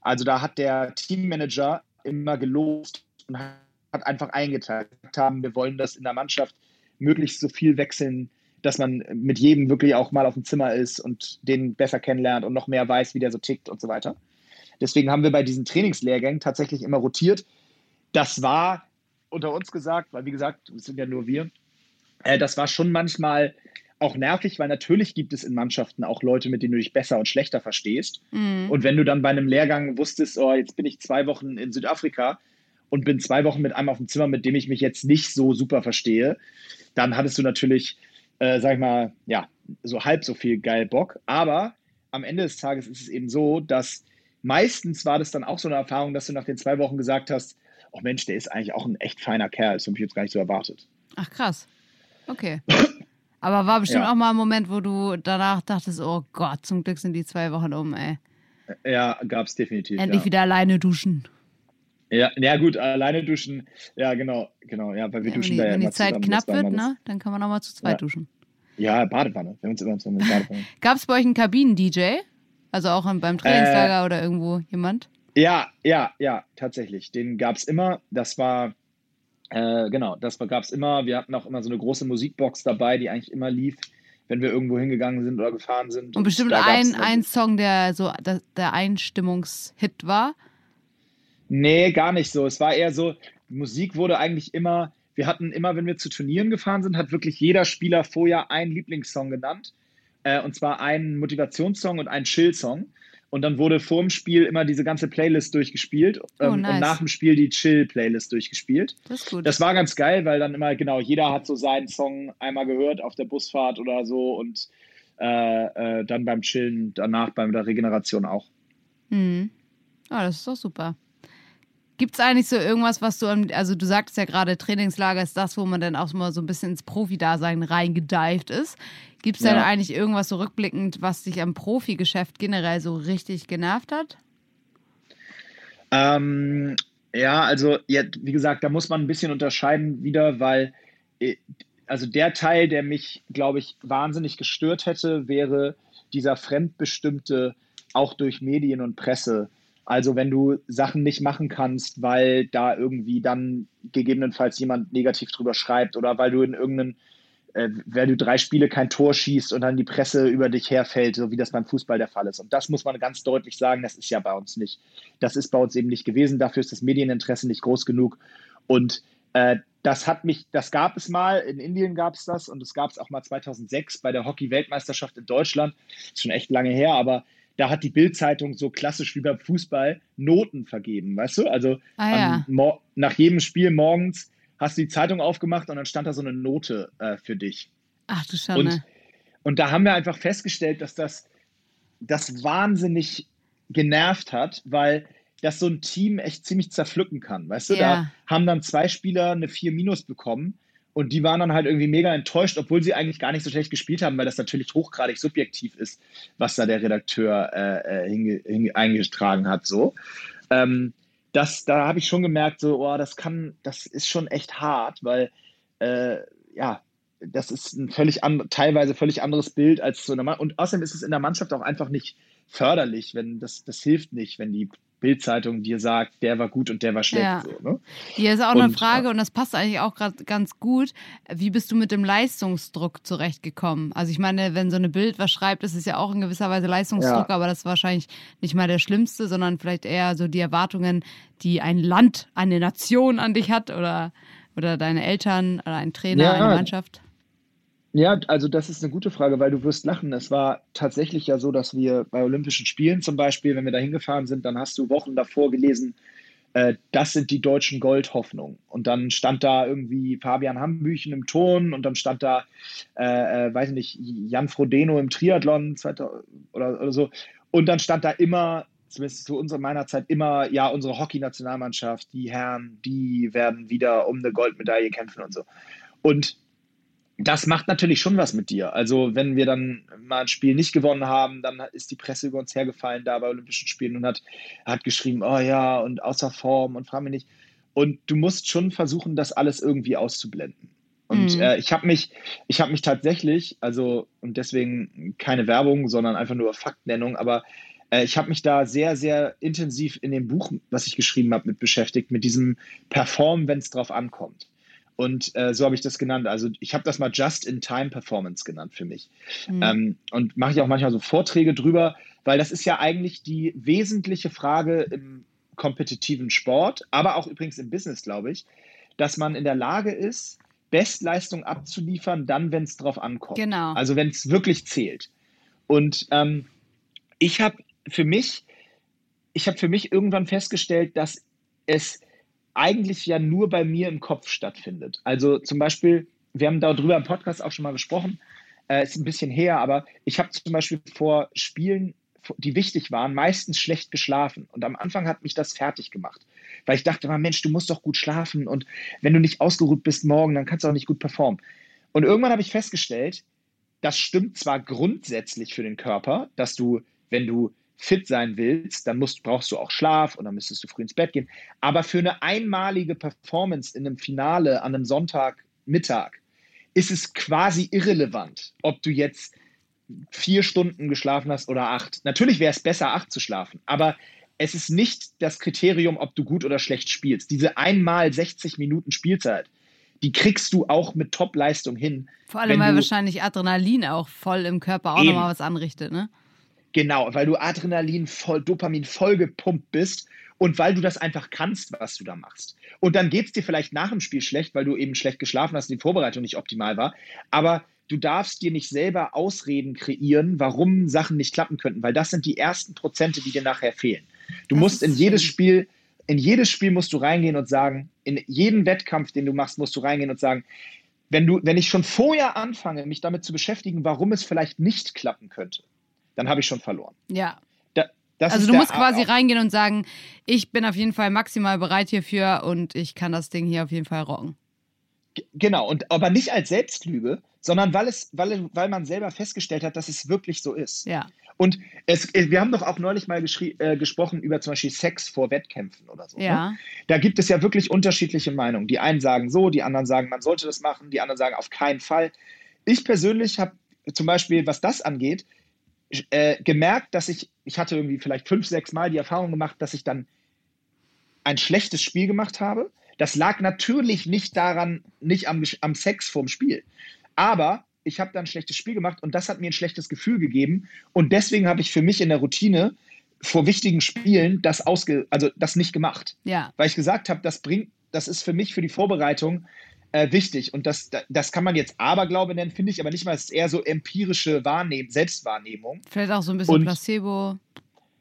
Also da hat der Teammanager immer gelost und hat einfach eingeteilt, haben, wir wollen das in der Mannschaft möglichst so viel wechseln, dass man mit jedem wirklich auch mal auf dem Zimmer ist und den besser kennenlernt und noch mehr weiß, wie der so tickt und so weiter. Deswegen haben wir bei diesen Trainingslehrgängen tatsächlich immer rotiert das war unter uns gesagt, weil wie gesagt, es sind ja nur wir, äh, das war schon manchmal auch nervig, weil natürlich gibt es in Mannschaften auch Leute, mit denen du dich besser und schlechter verstehst. Mhm. Und wenn du dann bei einem Lehrgang wusstest, oh, jetzt bin ich zwei Wochen in Südafrika und bin zwei Wochen mit einem auf dem Zimmer, mit dem ich mich jetzt nicht so super verstehe, dann hattest du natürlich äh, sag ich mal, ja, so halb so viel geil Bock. Aber am Ende des Tages ist es eben so, dass meistens war das dann auch so eine Erfahrung, dass du nach den zwei Wochen gesagt hast, oh Mensch, der ist eigentlich auch ein echt feiner Kerl, das habe ich jetzt gar nicht so erwartet. Ach krass. Okay. Aber war bestimmt ja. auch mal ein Moment, wo du danach dachtest, oh Gott, zum Glück sind die zwei Wochen um, ey. Ja, gab es definitiv. Endlich ja. wieder alleine duschen. Ja, ja gut, alleine duschen, ja genau, genau, ja, weil wir Ja, duschen wenn die, da ja wenn die Zeit zusammen, knapp wird, ne, dann kann man auch mal zu zweit duschen. Ja, Badewanne, wir haben uns immer so eine Badewanne. Gab es bei euch einen Kabinen-DJ? Also auch beim Äh, Trainingslager oder irgendwo jemand? Ja, ja, ja, tatsächlich. Den gab es immer. Das war, äh, genau, das gab es immer. Wir hatten auch immer so eine große Musikbox dabei, die eigentlich immer lief, wenn wir irgendwo hingegangen sind oder gefahren sind. Und bestimmt da gab's ein, ein Song, der so der, der Einstimmungshit war. Nee, gar nicht so. Es war eher so, die Musik wurde eigentlich immer, wir hatten immer, wenn wir zu Turnieren gefahren sind, hat wirklich jeder Spieler vorher einen Lieblingssong genannt. Äh, und zwar einen Motivationssong und einen Chill-Song. Und dann wurde vor dem Spiel immer diese ganze Playlist durchgespielt ähm, Oh, nice. und nach dem Spiel die Chill-Playlist durchgespielt. Das ist gut. Das war ganz geil, weil dann immer, genau, jeder hat so seinen Song einmal gehört auf der Busfahrt oder so und äh, äh, dann beim Chillen, danach bei der Regeneration auch. Mhm. Ah, das ist doch super. Gibt es eigentlich so irgendwas, was du, am- also du sagtest ja gerade, Trainingslager ist das, wo man dann auch mal so ein bisschen ins Profi-Dasein reingedeift ist. Gibt es denn Ja. eigentlich irgendwas so rückblickend, was dich am Profi-Geschäft generell so richtig genervt hat? Ähm, ja, also ja, wie gesagt, da muss man ein bisschen unterscheiden wieder, weil äh, also der Teil, der mich, glaube ich, wahnsinnig gestört hätte, wäre dieser fremdbestimmte, auch durch Medien und Presse. Also wenn du Sachen nicht machen kannst, weil da irgendwie dann gegebenenfalls jemand negativ drüber schreibt oder weil du in irgendeinen äh, weil du drei Spiele kein Tor schießt und dann die Presse über dich herfällt, so wie das beim Fußball der Fall ist. Und das muss man ganz deutlich sagen, das ist ja bei uns nicht. Das ist bei uns eben nicht gewesen. Dafür ist das Medieninteresse nicht groß genug. Und äh, das hat mich, das gab es mal, in Indien gab es das und es gab es auch mal 2006 bei der Hockey-Weltmeisterschaft in Deutschland. Ist schon echt lange her, aber da hat die Bild-Zeitung so klassisch wie beim Fußball Noten vergeben, weißt du? Also Ah ja. nach jedem Spiel morgens hast du die Zeitung aufgemacht und dann stand da so eine Note äh, für dich. Ach du Schande. Und, und da haben wir einfach festgestellt, dass das, das wahnsinnig genervt hat, weil das so ein Team echt ziemlich zerpflücken kann. Weißt du, Ja. da haben dann zwei Spieler eine 4 Minus bekommen und die waren dann halt irgendwie mega enttäuscht, obwohl sie eigentlich gar nicht so schlecht gespielt haben, weil das natürlich hochgradig subjektiv ist, was da der Redakteur äh, äh, hinge, hinge, eingetragen hat. So. Ähm, das, da habe ich schon gemerkt, so, oh, das kann, das ist schon echt hart, weil äh, ja, das ist ein völlig an, teilweise völlig anderes Bild als so eine Mann. Und außerdem ist es in der Mannschaft auch einfach nicht förderlich, wenn das, das hilft nicht, wenn die Bildzeitung dir sagt, der war gut und der war schlecht. Ja. So, ne? Hier ist auch eine Und, Frage und das passt eigentlich auch gerade ganz gut. Wie bist du mit dem Leistungsdruck zurechtgekommen? Also ich meine, wenn so eine Bild was schreibt, ist es ja auch in gewisser Weise Leistungsdruck, Ja. aber das ist wahrscheinlich nicht mal der schlimmste, sondern vielleicht eher so die Erwartungen, die ein Land, eine Nation an dich hat oder, oder deine Eltern oder ein Trainer, Ja. eine Mannschaft. Ja, also das ist eine gute Frage, weil du wirst lachen. Es war tatsächlich ja so, dass wir bei Olympischen Spielen zum Beispiel, wenn wir da hingefahren sind, dann hast du Wochen davor gelesen, äh, das sind die deutschen Goldhoffnungen. Und dann stand da irgendwie Fabian Hambüchen im Ton und dann stand da, äh, äh, weiß ich nicht, Jan Frodeno im Triathlon 2000 oder, oder so. Und dann stand da immer, zumindest zu unserer meiner Zeit, immer, ja, unsere Hockey-Nationalmannschaft, die Herren, die werden wieder um eine Goldmedaille kämpfen und so. Und das macht natürlich schon was mit dir. Also, wenn wir dann mal ein Spiel nicht gewonnen haben, dann ist die Presse über uns hergefallen da bei Olympischen Spielen und hat, hat geschrieben, oh ja, und außer Form und frag mich nicht. Und du musst schon versuchen, das alles irgendwie auszublenden. Und Mhm. äh, ich habe mich, ich habe mich tatsächlich, also und deswegen keine Werbung, sondern einfach nur Faktnennung, aber äh, ich habe mich da sehr, sehr intensiv in dem Buch, was ich geschrieben habe, mit beschäftigt, mit diesem Perform, wenn es drauf ankommt. Und äh, so habe ich das genannt. Also ich habe das mal Just-in-Time-Performance genannt für mich. Mhm. Ähm, und mache ich auch manchmal so Vorträge drüber, weil das ist ja eigentlich die wesentliche Frage im kompetitiven Sport, aber auch übrigens im Business, glaube ich, dass man in der Lage ist, Bestleistung abzuliefern, dann, wenn es drauf ankommt. Genau. Also wenn es wirklich zählt. Und ähm, ich habe für mich, ich habe für mich irgendwann festgestellt, dass es eigentlich ja nur bei mir im Kopf stattfindet. Also zum Beispiel, wir haben darüber im Podcast auch schon mal gesprochen, äh, ist ein bisschen her, aber ich habe zum Beispiel vor Spielen, die wichtig waren, meistens schlecht geschlafen. Und am Anfang hat mich das fertig gemacht, weil ich dachte Mensch, du musst doch gut schlafen und wenn du nicht ausgeruht bist morgen, dann kannst du auch nicht gut performen. Und irgendwann habe ich festgestellt, das stimmt zwar grundsätzlich für den Körper, dass du, wenn du fit sein willst, dann musst, brauchst du auch Schlaf und dann müsstest du früh ins Bett gehen. Aber für eine einmalige Performance in einem Finale an einem Sonntagmittag ist es quasi irrelevant, ob du jetzt vier Stunden geschlafen hast oder acht. Natürlich wäre es besser, acht zu schlafen, aber es ist nicht das Kriterium, ob du gut oder schlecht spielst. Diese einmal 60 Minuten Spielzeit, die kriegst du auch mit Top-Leistung hin. Vor allem, weil wahrscheinlich Adrenalin auch voll im Körper auch nochmal was anrichtet, ne? Genau, weil du Adrenalin voll, Dopamin voll gepumpt bist und weil du das einfach kannst, was du da machst. Und dann geht es dir vielleicht nach dem Spiel schlecht, weil du eben schlecht geschlafen hast und die Vorbereitung nicht optimal war. Aber du darfst dir nicht selber Ausreden kreieren, warum Sachen nicht klappen könnten, weil das sind die ersten Prozente, die dir nachher fehlen. Du das musst in jedes. Spiel, in jedes Spiel musst du reingehen und sagen, in jeden Wettkampf, den du machst, musst du reingehen und sagen, wenn du, wenn ich schon vorher anfange, mich damit zu beschäftigen, warum es vielleicht nicht klappen könnte, dann habe ich schon verloren. Ja. Da, also du musst quasi reingehen und sagen, ich bin auf jeden Fall maximal bereit hierfür und ich kann das Ding hier auf jeden Fall rocken. Genau, und aber nicht als Selbstlüge, sondern weil es, weil, weil man selber festgestellt hat, dass es wirklich so ist. Ja. Und es, wir haben doch auch neulich mal äh, gesprochen über zum Beispiel Sex vor Wettkämpfen oder so. Ne? Ja. Ne? Da gibt es ja wirklich unterschiedliche Meinungen. Die einen sagen so, die anderen sagen, man sollte das machen, die anderen sagen auf keinen Fall. Ich persönlich habe zum Beispiel, was das angeht, äh, gemerkt, dass ich, ich hatte irgendwie vielleicht fünf, sechs Mal die Erfahrung gemacht, dass ich dann ein schlechtes Spiel gemacht habe. Das lag natürlich nicht daran, nicht am, am Sex vorm Spiel. Aber ich habe dann ein schlechtes Spiel gemacht und das hat mir ein schlechtes Gefühl gegeben. Und deswegen habe ich für mich in der Routine vor wichtigen Spielen das ausge, also das nicht gemacht. Ja. Weil ich gesagt habe, das bringt, das ist für mich für die Vorbereitung äh, wichtig. Und das, das kann man jetzt Aberglaube nennen, finde ich, aber nicht mal, es ist eher so empirische Wahrnehm Selbstwahrnehmung. Vielleicht auch so ein bisschen Und Placebo.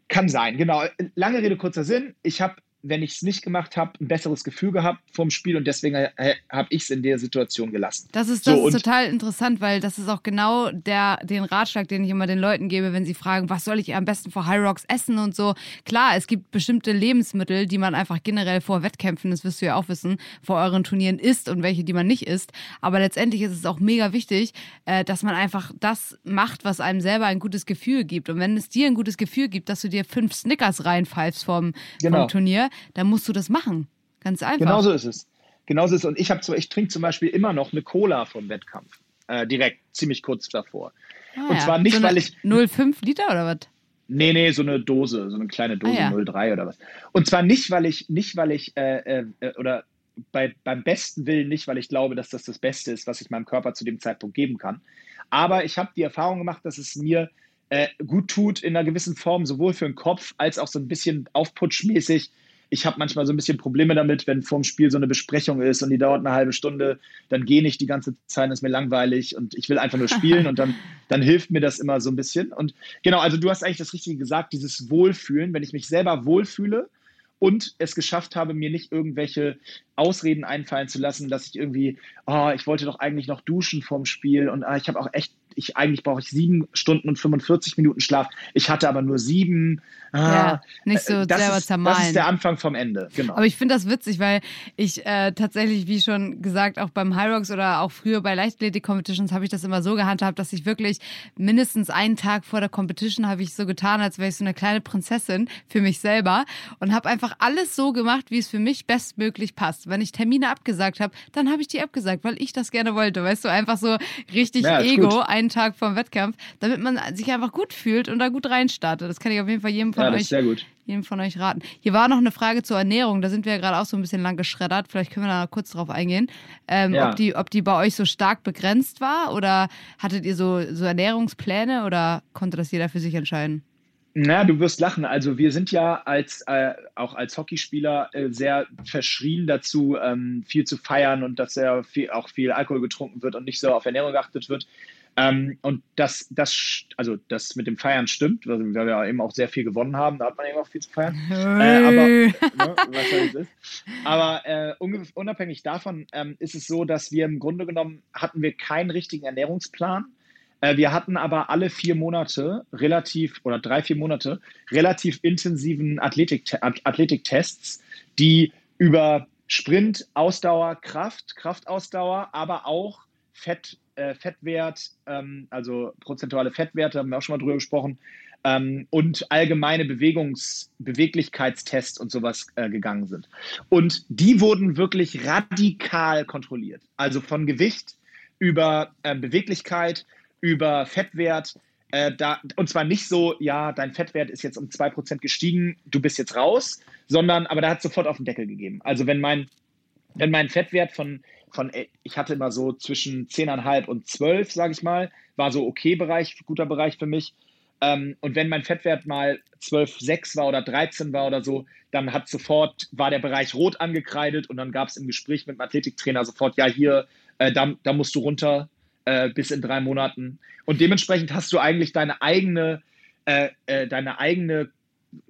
Kann sein, genau. Lange Rede, kurzer Sinn. Ich habe wenn ich es nicht gemacht habe, ein besseres Gefühl gehabt vom Spiel und deswegen äh, habe ich es in der Situation gelassen. Das ist, das so, ist total interessant, weil das ist auch genau der, den Ratschlag, den ich immer den Leuten gebe, wenn sie fragen, was soll ich am besten vor High Rocks essen und so. Klar, es gibt bestimmte Lebensmittel, die man einfach generell vor Wettkämpfen, das wirst du ja auch wissen, vor euren Turnieren isst und welche, die man nicht isst. Aber letztendlich ist es auch mega wichtig, äh, dass man einfach das macht, was einem selber ein gutes Gefühl gibt. Und wenn es dir ein gutes Gefühl gibt, dass du dir fünf Snickers reinpfeifst vom, genau. vom Turnier, dann musst du das machen. Ganz einfach. Genau so ist es. Genau so ist es. Und ich, ich trinke zum Beispiel immer noch eine Cola vom Wettkampf. Äh, direkt, ziemlich kurz davor. Ah, und zwar nicht, so weil ich. 0,5 Liter oder was? Nee, nee, so eine Dose, so eine kleine Dose, ah, ja. 03 oder was. Und zwar nicht, weil ich, nicht, weil ich, äh, äh, oder bei, beim besten Willen nicht, weil ich glaube, dass das das Beste ist, was ich meinem Körper zu dem Zeitpunkt geben kann. Aber ich habe die Erfahrung gemacht, dass es mir äh, gut tut in einer gewissen Form, sowohl für den Kopf als auch so ein bisschen aufputschmäßig ich habe manchmal so ein bisschen Probleme damit, wenn vorm Spiel so eine Besprechung ist und die dauert eine halbe Stunde, dann gehe ich die ganze Zeit, ist mir langweilig und ich will einfach nur spielen und dann, dann hilft mir das immer so ein bisschen. Und genau, also du hast eigentlich das Richtige gesagt, dieses Wohlfühlen, wenn ich mich selber wohlfühle und es geschafft habe, mir nicht irgendwelche Ausreden einfallen zu lassen, dass ich irgendwie, oh, ich wollte doch eigentlich noch duschen vorm Spiel und ah, ich habe auch echt ich eigentlich brauche ich sieben Stunden und 45 Minuten Schlaf. Ich hatte aber nur sieben. Ah, ja, nicht so das selber ist, zermalen. Das ist der Anfang vom Ende, genau. Aber ich finde das witzig, weil ich äh, tatsächlich, wie schon gesagt, auch beim High Rocks oder auch früher bei Leichtathletik-Competitions habe ich das immer so gehandhabt, dass ich wirklich mindestens einen Tag vor der Competition habe ich so getan, als wäre ich so eine kleine Prinzessin für mich selber und habe einfach alles so gemacht, wie es für mich bestmöglich passt. Wenn ich Termine abgesagt habe, dann habe ich die abgesagt, weil ich das gerne wollte. Weißt du, einfach so richtig ja, Ego, gut. Einen Tag vom Wettkampf, damit man sich einfach gut fühlt und da gut reinstartet. Das kann ich auf jeden Fall jedem von, ja, euch, jedem von euch raten. Hier war noch eine Frage zur Ernährung. Da sind wir ja gerade auch so ein bisschen lang geschreddert. Vielleicht können wir da kurz drauf eingehen. Ähm, ja. ob, die, ob die bei euch so stark begrenzt war oder hattet ihr so, so Ernährungspläne oder konnte das jeder für sich entscheiden? Na, du wirst lachen. Also wir sind ja als äh, auch als Hockeyspieler äh, sehr verschrien dazu, ähm, viel zu feiern und dass ja viel, auch viel Alkohol getrunken wird und nicht so auf Ernährung geachtet wird. Ähm, und das, das, also das mit dem Feiern stimmt, weil wir ja eben auch sehr viel gewonnen haben, da hat man eben auch viel zu feiern. Äh, aber ne, was ist. aber äh, unabhängig davon ähm, ist es so, dass wir im Grunde genommen hatten wir keinen richtigen Ernährungsplan. Äh, wir hatten aber alle vier Monate relativ, oder drei, vier Monate, relativ intensiven Athletik, Athletiktests, die über Sprint, Ausdauer, Kraft, Kraftausdauer, aber auch Fett, äh, Fettwert, ähm, also prozentuale Fettwerte, haben wir auch schon mal drüber gesprochen, ähm, und allgemeine Bewegungs-, Beweglichkeitstests und sowas äh, gegangen sind. Und die wurden wirklich radikal kontrolliert. Also von Gewicht über äh, Beweglichkeit, über Fettwert. Äh, da, und zwar nicht so, ja, dein Fettwert ist jetzt um 2% gestiegen, du bist jetzt raus, sondern, aber da hat sofort auf den Deckel gegeben. Also wenn mein, wenn mein Fettwert von von, äh, ich hatte immer so zwischen 10,5 und 12, sage ich mal, war so okay Bereich, guter Bereich für mich. Ähm, und wenn mein Fettwert mal 12,6 war oder 13 war oder so, dann hat sofort, war der Bereich rot angekreidet und dann gab es im Gespräch mit dem Athletiktrainer sofort, ja, hier, äh, da, da musst du runter äh, bis in drei Monaten. Und dementsprechend hast du eigentlich deine eigene, äh, äh, deine eigene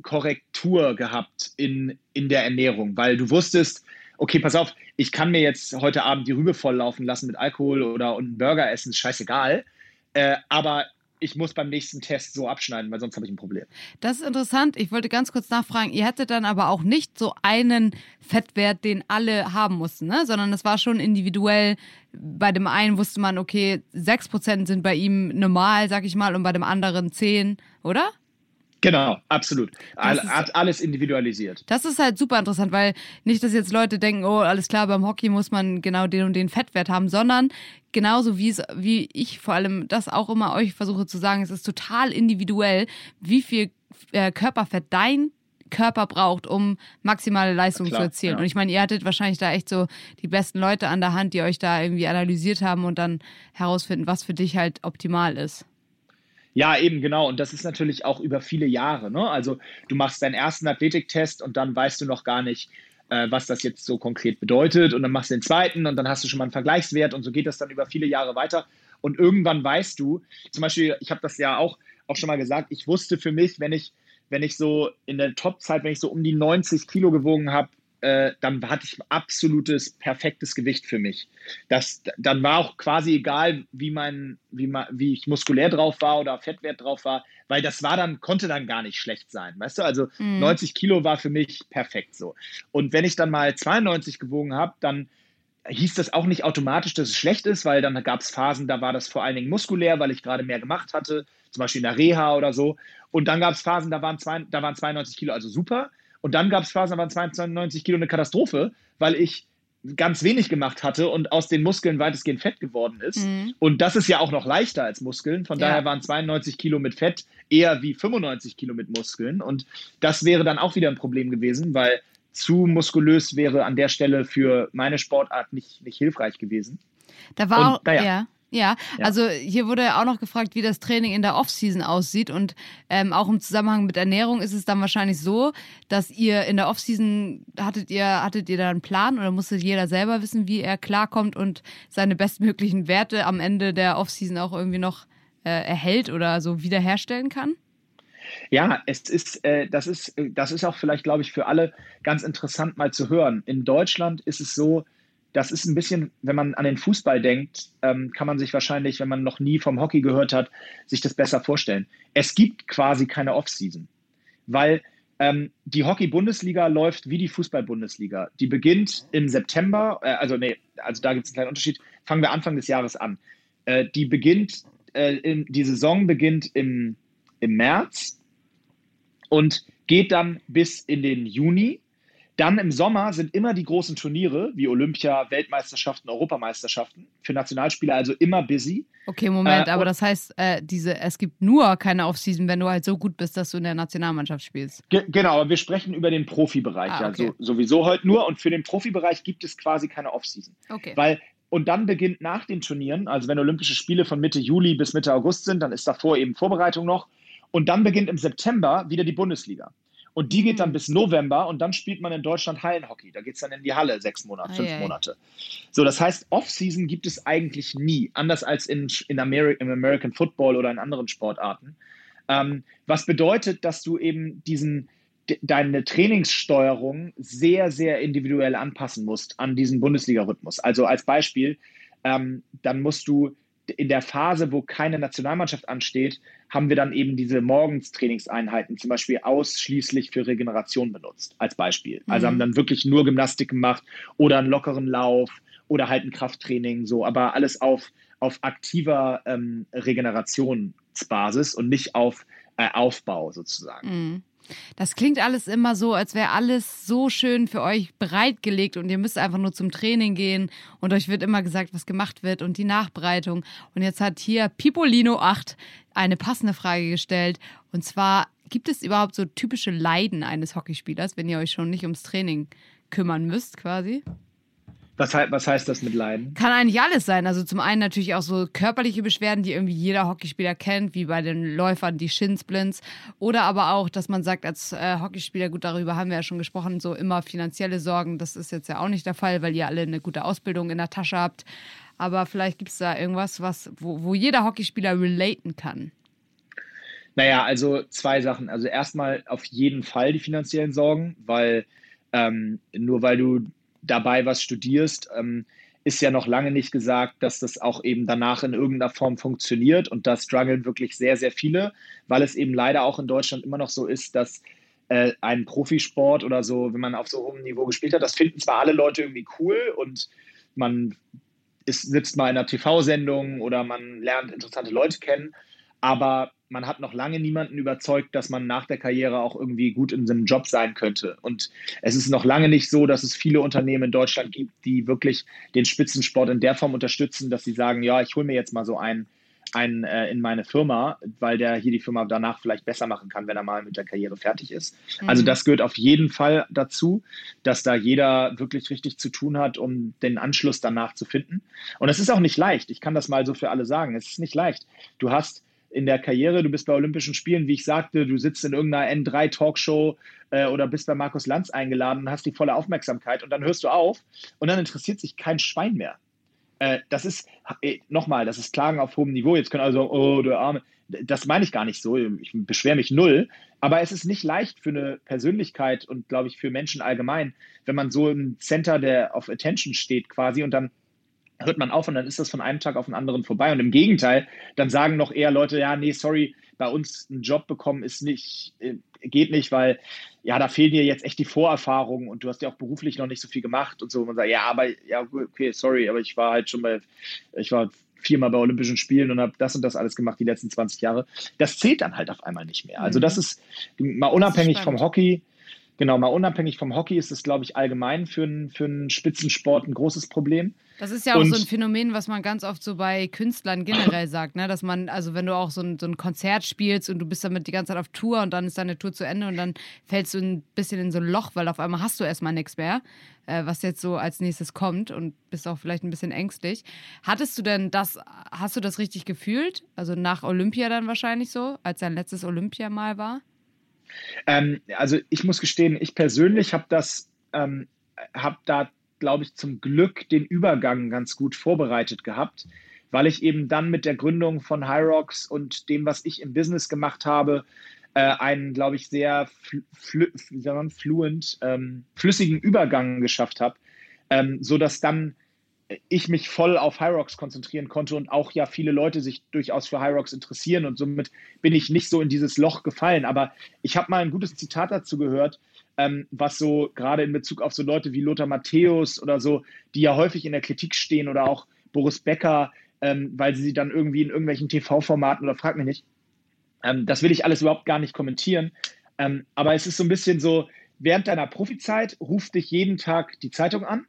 Korrektur gehabt in, in der Ernährung, weil du wusstest, okay, pass auf, ich kann mir jetzt heute Abend die Rübe volllaufen lassen mit Alkohol oder einen Burger essen, ist scheißegal. Äh, aber ich muss beim nächsten Test so abschneiden, weil sonst habe ich ein Problem. Das ist interessant. Ich wollte ganz kurz nachfragen, ihr hattet dann aber auch nicht so einen Fettwert, den alle haben mussten, ne? sondern es war schon individuell. Bei dem einen wusste man, okay, 6% sind bei ihm normal, sag ich mal, und bei dem anderen 10, oder? Genau, absolut. All, ist, alles individualisiert. Das ist halt super interessant, weil nicht, dass jetzt Leute denken, oh, alles klar, beim Hockey muss man genau den und den Fettwert haben, sondern genauso wie, es, wie ich vor allem das auch immer euch versuche zu sagen, es ist total individuell, wie viel äh, Körperfett dein Körper braucht, um maximale Leistung Klar, zu erzielen. Ja. Und ich meine, ihr hattet wahrscheinlich da echt so die besten Leute an der Hand, die euch da irgendwie analysiert haben und dann herausfinden, was für dich halt optimal ist. Ja, eben genau. Und das ist natürlich auch über viele Jahre. Ne? Also du machst deinen ersten Athletiktest und dann weißt du noch gar nicht, äh, was das jetzt so konkret bedeutet. Und dann machst du den zweiten und dann hast du schon mal einen Vergleichswert und so geht das dann über viele Jahre weiter. Und irgendwann weißt du, zum Beispiel, ich habe das ja auch, auch schon mal gesagt, ich wusste für mich, wenn ich, wenn ich so in der Topzeit, wenn ich so um die 90 Kilo gewogen habe, äh, dann hatte ich absolutes, perfektes Gewicht für mich. Das, dann war auch quasi egal, wie, mein, wie, wie ich muskulär drauf war oder Fettwert drauf war, weil das war dann, konnte dann gar nicht schlecht sein. Weißt du, also mhm. 90 Kilo war für mich perfekt so. Und wenn ich dann mal 92 gewogen habe, dann hieß das auch nicht automatisch, dass es schlecht ist, weil dann gab es Phasen, da war das vor allen Dingen muskulär, weil ich gerade mehr gemacht hatte, zum Beispiel in der Reha oder so. Und dann gab es Phasen, da waren, zwei, da waren 92 Kilo also super. Und dann gab es Phasen, da waren 92 Kilo eine Katastrophe, weil ich ganz wenig gemacht hatte und aus den Muskeln weitestgehend Fett geworden ist. Mhm. Und das ist ja auch noch leichter als Muskeln. Von ja. daher waren 92 Kilo mit Fett eher wie 95 Kilo mit Muskeln. Und das wäre dann auch wieder ein Problem gewesen, weil zu muskulös wäre an der Stelle für meine Sportart nicht, nicht hilfreich gewesen. Da war und, auch, naja, ja. Ja, ja, also hier wurde auch noch gefragt, wie das Training in der Offseason aussieht und ähm, auch im Zusammenhang mit Ernährung ist es dann wahrscheinlich so, dass ihr in der Offseason hattet ihr hattet ihr da einen Plan oder musste jeder selber wissen, wie er klarkommt und seine bestmöglichen Werte am Ende der Offseason auch irgendwie noch äh, erhält oder so wiederherstellen kann? Ja, es ist, äh, das ist, das ist auch vielleicht, glaube ich, für alle ganz interessant mal zu hören. In Deutschland ist es so, das ist ein bisschen, wenn man an den Fußball denkt, ähm, kann man sich wahrscheinlich, wenn man noch nie vom Hockey gehört hat, sich das besser vorstellen. Es gibt quasi keine Offseason, weil ähm, die Hockey-Bundesliga läuft wie die Fußball-Bundesliga. Die beginnt im September, äh, also nee, also da gibt es einen kleinen Unterschied. Fangen wir Anfang des Jahres an. Äh, die beginnt, äh, in, die Saison beginnt im, im März und geht dann bis in den Juni dann im Sommer sind immer die großen Turniere wie Olympia, Weltmeisterschaften, Europameisterschaften für Nationalspieler also immer busy. Okay, Moment, äh, aber das heißt, äh, diese, es gibt nur keine Offseason, wenn du halt so gut bist, dass du in der Nationalmannschaft spielst. Ge genau, aber wir sprechen über den Profibereich ah, okay. ja so, sowieso heute nur und für den Profibereich gibt es quasi keine Offseason. Okay. Weil und dann beginnt nach den Turnieren, also wenn Olympische Spiele von Mitte Juli bis Mitte August sind, dann ist davor eben Vorbereitung noch. Und dann beginnt im September wieder die Bundesliga. Und die geht dann Mhm. bis November und dann spielt man in Deutschland Hallenhockey. Da geht es dann in die Halle sechs Monate, fünf Ei, ei. Monate. So, das heißt, Off-Season gibt es eigentlich nie, anders als in, in Ameri im American Football oder in anderen Sportarten. Ähm, was bedeutet, dass du eben diesen, de, deine Trainingssteuerung sehr, sehr individuell anpassen musst an diesen Bundesliga-Rhythmus. Also als Beispiel, ähm, dann musst du in der Phase, wo keine Nationalmannschaft ansteht, haben wir dann eben diese Morgenstrainingseinheiten zum Beispiel ausschließlich für Regeneration benutzt, als Beispiel. Also Mhm. haben dann wirklich nur Gymnastik gemacht oder einen lockeren Lauf oder halt ein Krafttraining, so, aber alles auf, auf aktiver ähm, Regenerationsbasis und nicht auf äh, Aufbau sozusagen. Mhm. Das klingt alles immer so, als wäre alles so schön für euch bereitgelegt und ihr müsst einfach nur zum Training gehen und euch wird immer gesagt, was gemacht wird und die Nachbereitung. Und jetzt hat hier Pipolino 8 eine passende Frage gestellt und zwar, gibt es überhaupt so typische Leiden eines Hockeyspielers, wenn ihr euch schon nicht ums Training kümmern müsst quasi? Was, was heißt das mit Leiden? Kann eigentlich alles sein. Also zum einen natürlich auch so körperliche Beschwerden, die irgendwie jeder Hockeyspieler kennt, wie bei den Läufern die Shinsplints. Oder aber auch, dass man sagt, als äh, Hockeyspieler, gut, darüber haben wir ja schon gesprochen, so immer finanzielle Sorgen. Das ist jetzt ja auch nicht der Fall, weil ihr alle eine gute Ausbildung in der Tasche habt. Aber vielleicht gibt es da irgendwas, was, wo, wo jeder Hockeyspieler relaten kann. Naja, also zwei Sachen. Also erstmal auf jeden Fall die finanziellen Sorgen, weil ähm, nur weil du dabei was studierst, ähm, ist ja noch lange nicht gesagt, dass das auch eben danach in irgendeiner Form funktioniert. Und da strugglen wirklich sehr, sehr viele, weil es eben leider auch in Deutschland immer noch so ist, dass äh, ein Profisport oder so, wenn man auf so hohem Niveau gespielt hat, das finden zwar alle Leute irgendwie cool und man ist, sitzt mal in einer TV-Sendung oder man lernt interessante Leute kennen, aber man hat noch lange niemanden überzeugt, dass man nach der Karriere auch irgendwie gut in seinem Job sein könnte. Und es ist noch lange nicht so, dass es viele Unternehmen in Deutschland gibt, die wirklich den Spitzensport in der Form unterstützen, dass sie sagen, ja, ich hole mir jetzt mal so einen, einen äh, in meine Firma, weil der hier die Firma danach vielleicht besser machen kann, wenn er mal mit der Karriere fertig ist. Also Mhm. das gehört auf jeden Fall dazu, dass da jeder wirklich richtig zu tun hat, um den Anschluss danach zu finden. Und es ist auch nicht leicht. Ich kann das mal so für alle sagen. Es ist nicht leicht. Du hast in der Karriere, du bist bei Olympischen Spielen, wie ich sagte, du sitzt in irgendeiner N3-Talkshow äh, oder bist bei Markus Lanz eingeladen und hast die volle Aufmerksamkeit und dann hörst du auf und dann interessiert sich kein Schwein mehr. Äh, das ist, äh, nochmal, das ist Klagen auf hohem Niveau. Jetzt können also, oh, der Arme. Das meine ich gar nicht so. Ich beschwere mich null. Aber es ist nicht leicht für eine Persönlichkeit und, glaube ich, für Menschen allgemein, wenn man so im Center der of Attention steht quasi und dann hört man auf und dann ist das von einem Tag auf den anderen vorbei. Und im Gegenteil, dann sagen noch eher Leute, ja, nee, sorry, bei uns einen Job bekommen ist nicht, äh, geht nicht, weil ja, da fehlen dir jetzt echt die Vorerfahrungen und du hast ja auch beruflich noch nicht so viel gemacht und so. Und man sagt, ja, aber ja, okay, sorry, aber ich war halt schon bei, ich war viermal bei Olympischen Spielen und habe das und das alles gemacht die letzten 20 Jahre. Das zählt dann halt auf einmal nicht mehr. Also Mhm. das ist mal unabhängig vom spannend. Hockey, genau, mal unabhängig vom Hockey ist es, glaube ich, allgemein für, einen- für einen Spitzensport ein großes Problem. Das ist ja auch Und- so ein Phänomen, was man ganz oft so bei Künstlern generell sagt, ne? dass man, also wenn du auch so ein, so ein Konzert spielst und du bist damit die ganze Zeit auf Tour und dann ist deine Tour zu Ende und dann fällst du ein bisschen in so ein Loch, weil auf einmal hast du erstmal nichts mehr, äh, was jetzt so als nächstes kommt und bist auch vielleicht ein bisschen ängstlich. Hattest du denn das, hast du das richtig gefühlt? Also nach Olympia dann wahrscheinlich so, als dein letztes Olympia mal war? Ähm, also ich muss gestehen, ich persönlich habe das, ähm, habe da, glaube ich, zum Glück den Übergang ganz gut vorbereitet gehabt, weil ich eben dann mit der Gründung von Hyrox und dem, was ich im Business gemacht habe, äh, einen, glaube ich, sehr sagt man, fluent, ähm, flüssigen Übergang geschafft habe, ähm, sodass dann ich mich voll auf Hyrox konzentrieren konnte und auch ja viele Leute sich durchaus für Hyrox interessieren und somit bin ich nicht so in dieses Loch gefallen. Aber ich habe mal ein gutes Zitat dazu gehört, ähm, was so gerade in Bezug auf so Leute wie Lothar Matthäus oder so, die ja häufig in der Kritik stehen oder auch Boris Becker, ähm, weil sie dann irgendwie in irgendwelchen TV-Formaten oder frag mich nicht. Ähm, das will ich alles überhaupt gar nicht kommentieren. Ähm, aber es ist so ein bisschen so, während deiner Profizeit ruft dich jeden Tag die Zeitung an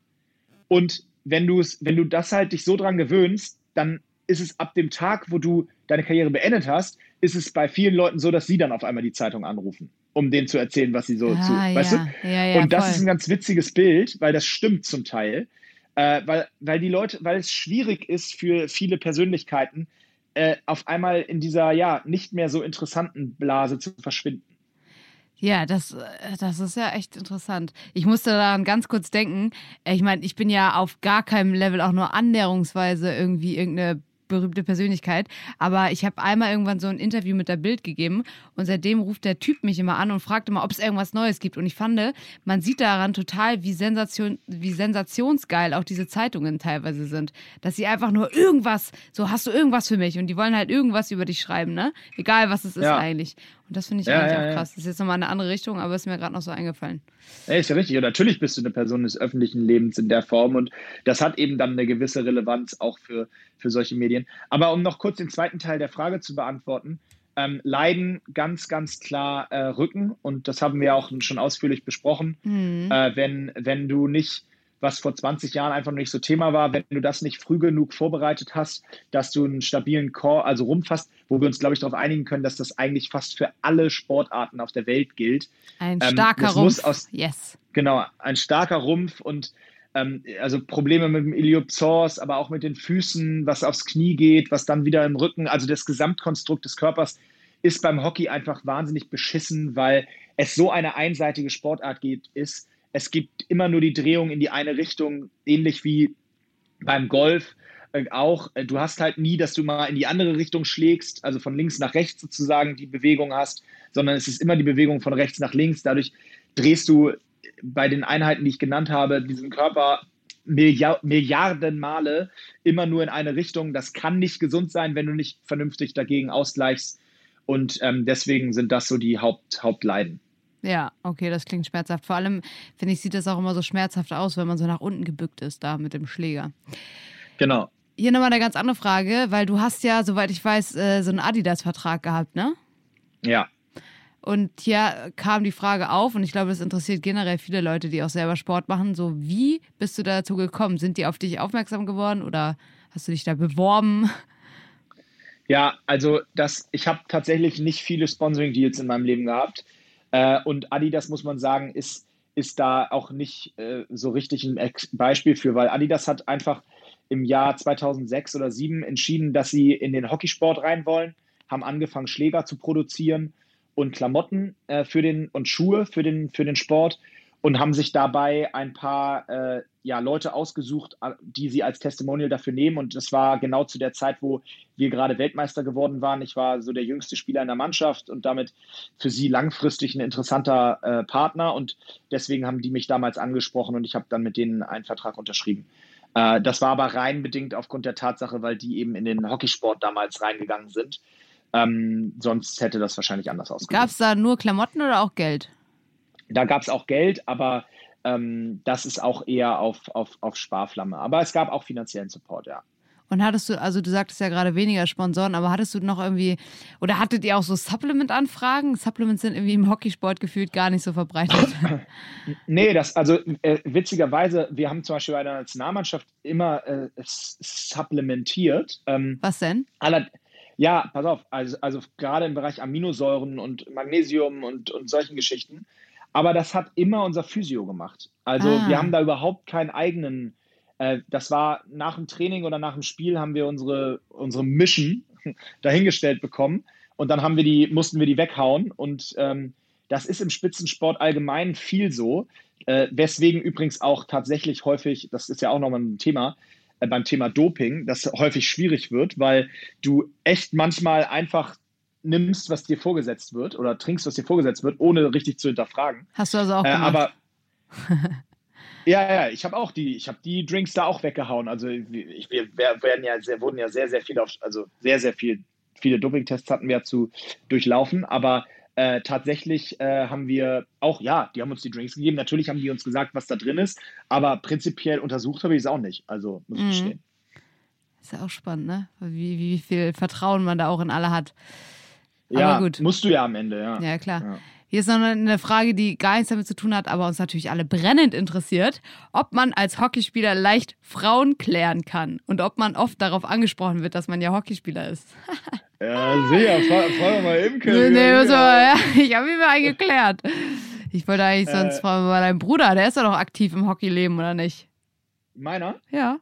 und wenn du es, wenn du das halt dich so dran gewöhnst, dann ist es ab dem Tag, wo du deine Karriere beendet hast, ist es bei vielen Leuten so, dass sie dann auf einmal die Zeitung anrufen, um denen zu erzählen, was sie so ah, zu, ja. weißt du? Ja, ja, Und das voll. ist ein ganz witziges Bild, weil das stimmt zum Teil, äh, weil, weil die Leute, weil es schwierig ist für viele Persönlichkeiten, äh, auf einmal in dieser ja nicht mehr so interessanten Blase zu verschwinden. Ja, das, äh, das ist ja echt interessant. Ich musste daran ganz kurz denken. Äh, ich meine, ich bin ja auf gar keinem Level auch nur annäherungsweise irgendwie irgendeine berühmte Persönlichkeit. Aber ich habe einmal irgendwann so ein Interview mit der Bild gegeben und seitdem ruft der Typ mich immer an und fragt immer, ob es irgendwas Neues gibt. Und ich fand, man sieht daran total, wie, Sensation, wie sensationsgeil auch diese Zeitungen teilweise sind. Dass sie einfach nur irgendwas, so hast du irgendwas für mich und die wollen halt irgendwas über dich schreiben, ne? Egal was es ist ja. eigentlich. Und das finde ich ja, eigentlich ja, auch krass. Das ist jetzt nochmal eine andere Richtung, aber ist mir gerade noch so eingefallen. Ja, ist ja richtig. Und natürlich bist du eine Person des öffentlichen Lebens in der Form und das hat eben dann eine gewisse Relevanz auch für, für solche Medien. Aber um noch kurz den zweiten Teil der Frage zu beantworten, ähm, leiden ganz, ganz klar äh, Rücken und das haben wir auch schon ausführlich besprochen. Mhm. Äh, wenn, wenn du nicht was vor 20 Jahren einfach noch nicht so Thema war, wenn du das nicht früh genug vorbereitet hast, dass du einen stabilen Core, also rumfasst, wo wir uns, glaube ich, darauf einigen können, dass das eigentlich fast für alle Sportarten auf der Welt gilt. Ein ähm, starker ähm, Rumpf. Aus, yes. Genau, ein starker Rumpf und ähm, also Probleme mit dem Iliopsoas, aber auch mit den Füßen, was aufs Knie geht, was dann wieder im Rücken, also das Gesamtkonstrukt des Körpers ist beim Hockey einfach wahnsinnig beschissen, weil es so eine einseitige Sportart gibt, ist, es gibt immer nur die Drehung in die eine Richtung, ähnlich wie beim Golf äh, auch. Äh, du hast halt nie, dass du mal in die andere Richtung schlägst, also von links nach rechts sozusagen die Bewegung hast, sondern es ist immer die Bewegung von rechts nach links. Dadurch drehst du bei den Einheiten, die ich genannt habe, diesen Körper Milliard Milliarden Male immer nur in eine Richtung. Das kann nicht gesund sein, wenn du nicht vernünftig dagegen ausgleichst. Und ähm, deswegen sind das so die Haupt, Hauptleiden. Ja, okay, das klingt schmerzhaft. Vor allem, finde ich, sieht das auch immer so schmerzhaft aus, wenn man so nach unten gebückt ist, da mit dem Schläger. Genau. Hier nochmal eine ganz andere Frage, weil du hast ja, soweit ich weiß, äh, so einen Adidas-Vertrag gehabt, ne? Ja. Und hier kam die Frage auf, und ich glaube, das interessiert generell viele Leute, die auch selber Sport machen. So, wie bist du dazu gekommen? Sind die auf dich aufmerksam geworden oder hast du dich da beworben? Ja, also das, ich habe tatsächlich nicht viele Sponsoring-Deals in meinem Leben gehabt. Äh, und Adidas, muss man sagen, ist, ist da auch nicht äh, so richtig ein Beispiel für, weil Adidas hat einfach im Jahr 2006 oder 2007 entschieden, dass sie in den Hockeysport rein wollen, haben angefangen, Schläger zu produzieren und Klamotten äh, für den und Schuhe für den, für den Sport und haben sich dabei ein paar äh, ja, Leute ausgesucht, äh, die sie als Testimonial dafür nehmen. Und das war genau zu der Zeit, wo wir gerade Weltmeister geworden waren. Ich war so der jüngste Spieler in der Mannschaft und damit für sie langfristig ein interessanter äh, Partner. Und deswegen haben die mich damals angesprochen und ich habe dann mit denen einen Vertrag unterschrieben. Äh, das war aber rein bedingt aufgrund der Tatsache, weil die eben in den Hockeysport damals reingegangen sind. Ähm, sonst hätte das wahrscheinlich anders ausgesehen. Gab es da nur Klamotten oder auch Geld? Da gab es auch Geld, aber ähm, das ist auch eher auf, auf, auf Sparflamme. Aber es gab auch finanziellen Support, ja. Und hattest du, also du sagtest ja gerade weniger Sponsoren, aber hattest du noch irgendwie, oder hattet ihr auch so Supplement-Anfragen? Supplements sind irgendwie im Hockeysport gefühlt gar nicht so verbreitet. nee, das, also äh, witzigerweise, wir haben zum Beispiel bei der Nationalmannschaft immer äh, supplementiert. Ähm, Was denn? Aller, ja, pass auf, also, also gerade im Bereich Aminosäuren und Magnesium und, und solchen Geschichten aber das hat immer unser Physio gemacht. Also ah. wir haben da überhaupt keinen eigenen. Äh, das war nach dem Training oder nach dem Spiel haben wir unsere, unsere Mission dahingestellt bekommen und dann haben wir die, mussten wir die weghauen. Und ähm, das ist im Spitzensport allgemein viel so. Äh, weswegen übrigens auch tatsächlich häufig, das ist ja auch nochmal ein Thema, äh, beim Thema Doping, das häufig schwierig wird, weil du echt manchmal einfach nimmst, was dir vorgesetzt wird oder trinkst, was dir vorgesetzt wird, ohne richtig zu hinterfragen. Hast du also auch äh, gemacht? aber ja, ja, ich habe auch die, ich habe die Drinks da auch weggehauen. Also ich, wir werden ja sehr, wurden ja sehr, sehr viel auf, also sehr, sehr viel, viele Dopingtests hatten wir zu durchlaufen, aber äh, tatsächlich äh, haben wir auch, ja, die haben uns die Drinks gegeben. Natürlich haben die uns gesagt, was da drin ist, aber prinzipiell untersucht habe ich es auch nicht. Also muss ich mhm. gestehen. Ist ja auch spannend, ne? Wie, wie viel Vertrauen man da auch in alle hat. Ja, musst du ja am Ende, ja. Ja, klar. Ja. Hier ist noch eine Frage, die gar nichts damit zu tun hat, aber uns natürlich alle brennend interessiert, ob man als Hockeyspieler leicht Frauen klären kann und ob man oft darauf angesprochen wird, dass man ja Hockeyspieler ist. ja, sicher, frag, frag mal eben. Nee, nee, so, ja, ich habe ihn mir eingeklärt. Ich wollte eigentlich äh, sonst fragen, bei deinem Bruder, der ist doch aktiv im Hockeyleben, oder nicht? Meiner? Ja.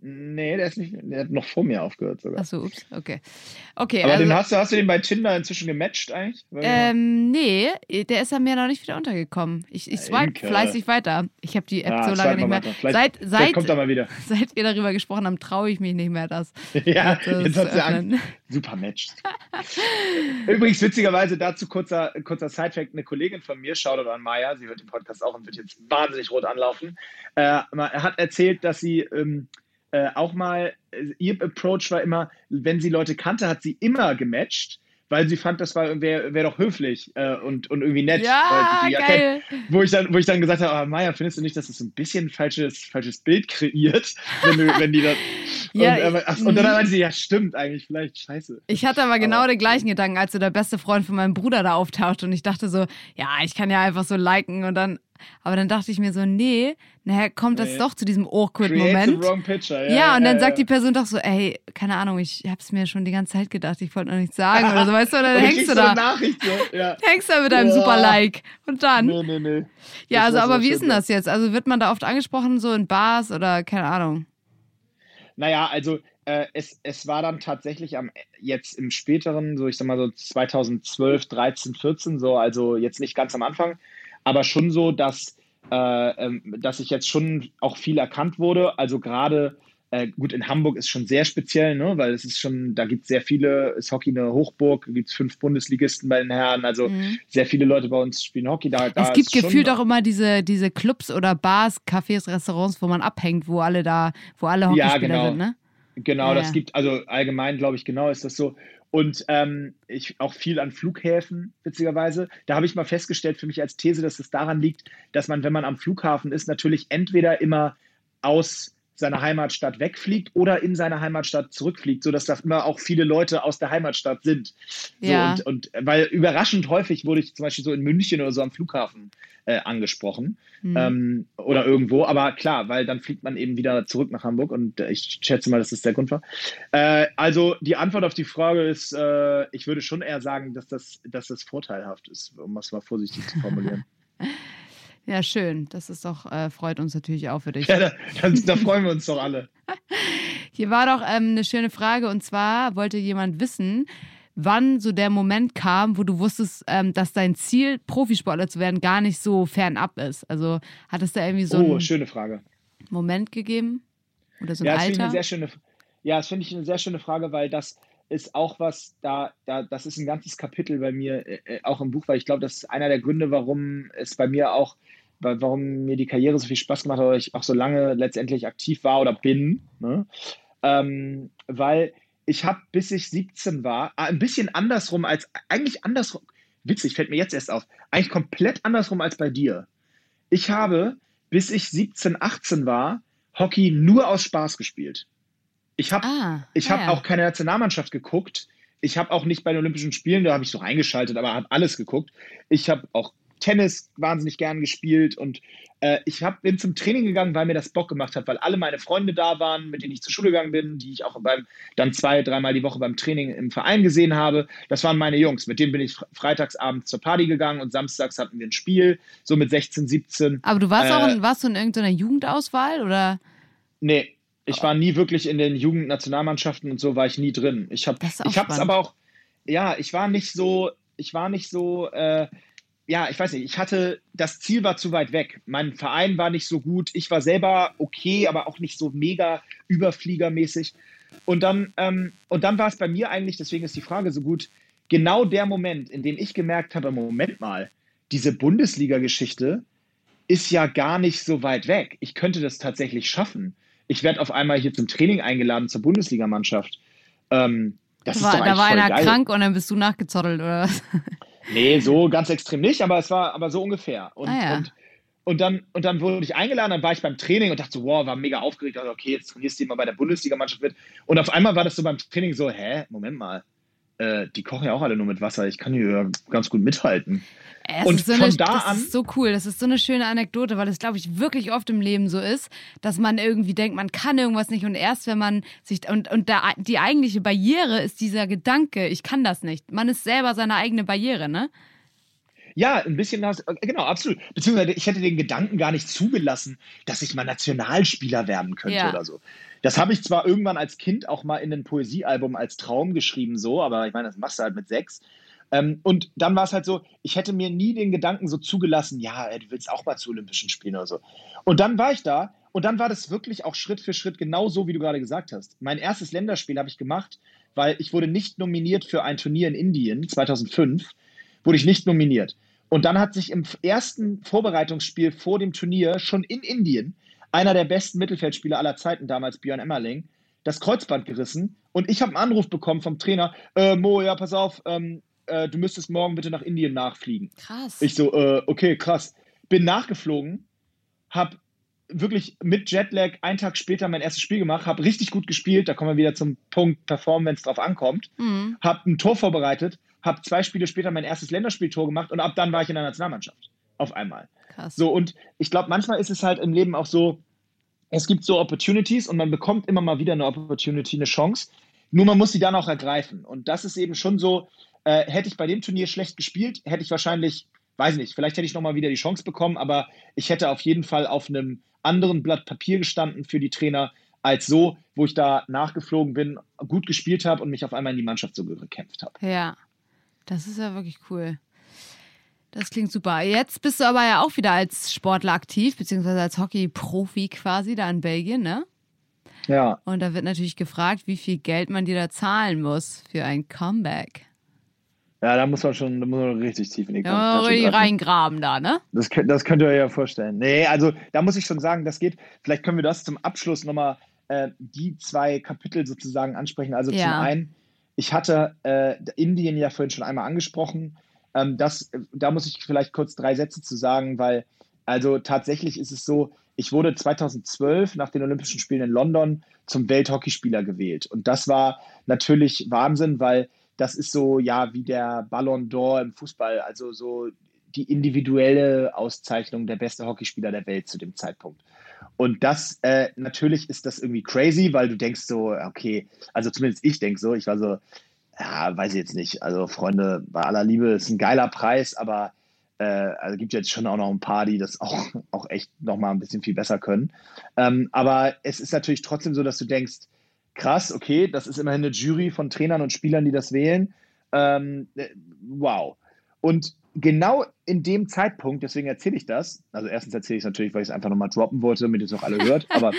Nee, der ist nicht, der hat noch vor mir aufgehört sogar. Achso, ups, okay. Okay, Aber also, den hast du, hast du den bei Tinder inzwischen gematcht eigentlich? Ähm, nee, der ist mir noch nicht wieder untergekommen. Ich, ich swipe Imke. fleißig weiter. Ich habe die App Ah, so lange nicht mehr. Seit, seit, kommt er mal wieder. seit wir darüber gesprochen haben, traue ich mich nicht mehr, das. Ja, das jetzt hat sie Angst. Super Match. Übrigens, witzigerweise dazu kurzer, kurzer Sidefact: Eine Kollegin von mir, Shoutout an Maya, sie hört den Podcast auch und wird jetzt wahnsinnig rot anlaufen, äh, hat erzählt, dass sie ähm, äh, auch mal, äh, ihr Approach war immer, wenn sie Leute kannte, hat sie immer gematcht, weil sie fand, das wäre wär doch höflich äh, und, und irgendwie nett. Ja, sie die geil. kennt. Wo ich, dann, wo ich dann gesagt habe, ah, Maya, findest du nicht, dass das so ein bisschen ein falsches, falsches Bild kreiert, wenn, du, wenn die das. Ja, und, ach, und dann meinte sie, ja, stimmt, eigentlich, vielleicht scheiße. Ich hatte aber genau Aber- den gleichen Gedanken, als so der beste Freund von meinem Bruder da auftaucht und ich dachte so, ja, ich kann ja einfach so liken und dann, aber dann dachte ich mir so, nee, nachher kommt das Nee. doch zu diesem awkward Create Moment. the wrong picture. Ja, und dann ja, sagt ja. die Person doch so, ey, keine Ahnung, ich hab's mir schon die ganze Zeit gedacht, ich wollte noch nichts sagen oder so, weißt du, und dann Und hängst du da. Nachricht ja. Hängst da mit deinem super Like. Und dann? Nee, nee, nee. ja, Das also, aber wie ist denn das jetzt? Also wird man da oft angesprochen, so in Bars oder keine Ahnung? Naja, also äh, es, es war dann tatsächlich am jetzt im späteren, so ich sag mal so 2012, 13, 14, so, also jetzt nicht ganz am Anfang, aber schon so, dass, äh, ähm, dass ich jetzt schon auch viel erkannt wurde. Also gerade äh, gut, in Hamburg ist schon sehr speziell, ne? weil es ist schon, da gibt es sehr viele, ist Hockey eine Hochburg, gibt es fünf Bundesligisten bei den Herren, also Mhm. sehr viele Leute bei uns spielen Hockey. Da, da es gibt gefühlt auch immer diese, diese Clubs oder Bars, Cafés, Restaurants, wo man abhängt, wo alle da, wo alle Ja, Hockeyspieler genau. sind, ne? Genau, Ja, das ja. gibt, also allgemein glaube ich, genau ist das so. Und ähm, ich auch viel an Flughäfen, witzigerweise. Da habe ich mal festgestellt für mich als These, dass es daran liegt, dass man, wenn man am Flughafen ist, natürlich entweder immer aus seiner Heimatstadt wegfliegt oder in seine Heimatstadt zurückfliegt, sodass da immer auch viele Leute aus der Heimatstadt sind. So, Ja. und, und weil überraschend häufig wurde ich zum Beispiel so in München oder so am Flughafen äh, angesprochen Hm. ähm, oder irgendwo. Aber klar, weil dann fliegt man eben wieder zurück nach Hamburg und äh, ich schätze mal, dass das der Grund war. Äh, also die Antwort auf die Frage ist, äh, ich würde schon eher sagen, dass das, dass das vorteilhaft ist, um es mal vorsichtig zu formulieren. Ja, schön. Das ist doch, äh, freut uns natürlich auch für dich. ja, da, da, da freuen wir uns doch alle. Hier war doch ähm, eine schöne Frage und zwar wollte jemand wissen, wann so der Moment kam, wo du wusstest, ähm, dass dein Ziel, Profisportler zu werden, gar nicht so fernab ist. Also hat es da irgendwie so oh, einen schöne Frage. Moment gegeben? Oder so ein Ja, das finde ich eine Alter? sehr schöne, ja, das finde ich eine sehr schöne Frage, weil das ist auch was, da, da, das ist ein ganzes Kapitel bei mir, äh, äh, auch im Buch, weil ich glaube, das ist einer der Gründe, warum es bei mir auch, warum mir die Karriere so viel Spaß gemacht hat, oder ich auch so lange letztendlich aktiv war oder bin. Ne? Ähm, weil ich habe, bis ich 17 war, ein bisschen andersrum als, eigentlich andersrum, witzig, fällt mir jetzt erst auf, eigentlich komplett andersrum als bei dir. Ich habe, bis ich 17, 18 war, Hockey nur aus Spaß gespielt. Ich habe Ah, ich ja. auch keine Nationalmannschaft geguckt. Ich habe auch nicht bei den Olympischen Spielen, da habe ich so reingeschaltet, aber habe alles geguckt. Ich habe auch Tennis wahnsinnig gern gespielt und äh, ich hab, bin zum Training gegangen, weil mir das Bock gemacht hat, weil alle meine Freunde da waren, mit denen ich zur Schule gegangen bin, die ich auch beim, dann zwei, dreimal die Woche beim Training im Verein gesehen habe. Das waren meine Jungs. Mit denen bin ich fre- freitagsabends zur Party gegangen und samstags hatten wir ein Spiel, so mit 16, 17. Aber du warst auch Äh, in, warst du in irgendeiner Jugendauswahl oder? Nee, ich war nie wirklich in den Jugendnationalmannschaften und so war ich nie drin. Ich habe auch ich hab's spannend. aber auch ja, ich war nicht so ich war nicht so äh, ja, ich weiß nicht, ich hatte das Ziel war zu weit weg. Mein Verein war nicht so gut, ich war selber okay, aber auch nicht so mega überfliegermäßig. Und dann ähm, und dann war es bei mir eigentlich, deswegen ist die Frage so gut, genau der Moment, in dem ich gemerkt habe, Moment mal, diese Bundesliga-Geschichte ist ja gar nicht so weit weg. Ich könnte das tatsächlich schaffen. Ich werde auf einmal hier zum Training eingeladen zur Bundesligamannschaft. Ähm, das Da ist war, doch da war einer geil. krank und dann bist du nachgezottelt oder was? Nee, so ganz extrem nicht, aber es war aber so ungefähr. Und, Ah, ja. und, und, dann, und dann wurde ich eingeladen, dann war ich beim Training und dachte so, wow, war mega aufgeregt. Also, okay, jetzt trainierst du mal bei der Bundesligamannschaft mit. Und auf einmal war das so beim Training so, hä, Moment mal, äh, die kochen ja auch alle nur mit Wasser. Ich kann hier ganz gut mithalten. Es Und so von eine, da das an- ist so cool. Das ist so eine schöne Anekdote, weil es, glaube ich, wirklich oft im Leben so ist, dass man irgendwie denkt, man kann irgendwas nicht und erst wenn man sich und und da, die eigentliche Barriere ist dieser Gedanke, ich kann das nicht. Man ist selber seine eigene Barriere, ne? Ja, ein bisschen, hast- genau, absolut. Beziehungsweise ich hätte den Gedanken gar nicht zugelassen, dass ich mal Nationalspieler werden könnte Ja. oder so. Das habe ich zwar irgendwann als Kind auch mal in ein Poesiealbum als Traum geschrieben, so, aber ich meine, das machst du halt mit sechs. Ähm, und dann war es halt so, ich hätte mir nie den Gedanken so zugelassen, ja, du willst auch mal zu Olympischen Spielen oder so. Und dann war ich da und dann war das wirklich auch Schritt für Schritt genau so, wie du gerade gesagt hast. Mein erstes Länderspiel habe ich gemacht, weil ich wurde nicht nominiert für ein Turnier in Indien 2005, wurde ich nicht nominiert. Und dann hat sich im ersten Vorbereitungsspiel vor dem Turnier schon in Indien einer der besten Mittelfeldspieler aller Zeiten damals, Björn Emmerling, das Kreuzband gerissen und ich habe einen Anruf bekommen vom Trainer, äh, Mo, ja, pass auf, ähm, äh, du müsstest morgen bitte nach Indien nachfliegen. Krass. Ich so, äh, okay, krass. Bin nachgeflogen, habe wirklich mit Jetlag einen Tag später mein erstes Spiel gemacht, habe richtig gut gespielt, da kommen wir wieder zum Punkt Perform, wenn es drauf ankommt, Mhm. habe ein Tor vorbereitet, habe zwei Spiele später mein erstes Länderspieltor gemacht und ab dann war ich in der Nationalmannschaft. Auf einmal. Krass. So, und ich glaube, manchmal ist es halt im Leben auch so, es gibt so Opportunities und man bekommt immer mal wieder eine Opportunity, eine Chance. Nur man muss sie dann auch ergreifen. Und das ist eben schon so, äh, hätte ich bei dem Turnier schlecht gespielt, hätte ich wahrscheinlich, weiß nicht, vielleicht hätte ich nochmal wieder die Chance bekommen, aber ich hätte auf jeden Fall auf einem anderen Blatt Papier gestanden für die Trainer, als so, wo ich da nachgeflogen bin, gut gespielt habe und mich auf einmal in die Mannschaft so gekämpft habe. Ja, das ist ja wirklich cool. Das klingt super. Jetzt bist du aber ja auch wieder als Sportler aktiv, beziehungsweise als Hockey-Profi quasi da in Belgien, ne? Ja. Und da wird natürlich gefragt, wie viel Geld man dir da zahlen muss für ein Comeback. Ja, da muss man schon, da muss man richtig tief in die Ja, richtig reingraben da, ne? Das, könnt- das könnt ihr euch ja vorstellen. Nee, also da muss ich schon sagen, das geht. Vielleicht können wir das zum Abschluss nochmal äh, die zwei Kapitel sozusagen ansprechen. Also zum Ja. einen, ich hatte äh, Indien ja vorhin schon einmal angesprochen. Ähm, das, da muss ich vielleicht kurz drei Sätze zu sagen, weil also tatsächlich ist es so, ich wurde 2012 nach den Olympischen Spielen in London zum Welthockeyspieler gewählt. Und das war natürlich Wahnsinn, weil das ist so, ja, wie der Ballon d'Or im Fußball, also so die individuelle Auszeichnung der beste Hockeyspieler der Welt zu dem Zeitpunkt. Und das, äh, natürlich ist das irgendwie crazy, weil du denkst so, okay, also zumindest ich denke so, ich war so, ja, weiß ich jetzt nicht. Also Freunde, bei aller Liebe ist ein geiler Preis, aber äh, also gibt jetzt schon auch noch ein paar, die das auch, auch echt nochmal ein bisschen viel besser können. Ähm, aber es ist natürlich trotzdem so, dass du denkst, krass, okay, das ist immerhin eine Jury von Trainern und Spielern, die das wählen. Ähm, äh, wow. Und genau in dem Zeitpunkt, deswegen erzähle ich das, also erstens erzähle ich es natürlich, weil ich es einfach nochmal droppen wollte, damit es auch alle hört, aber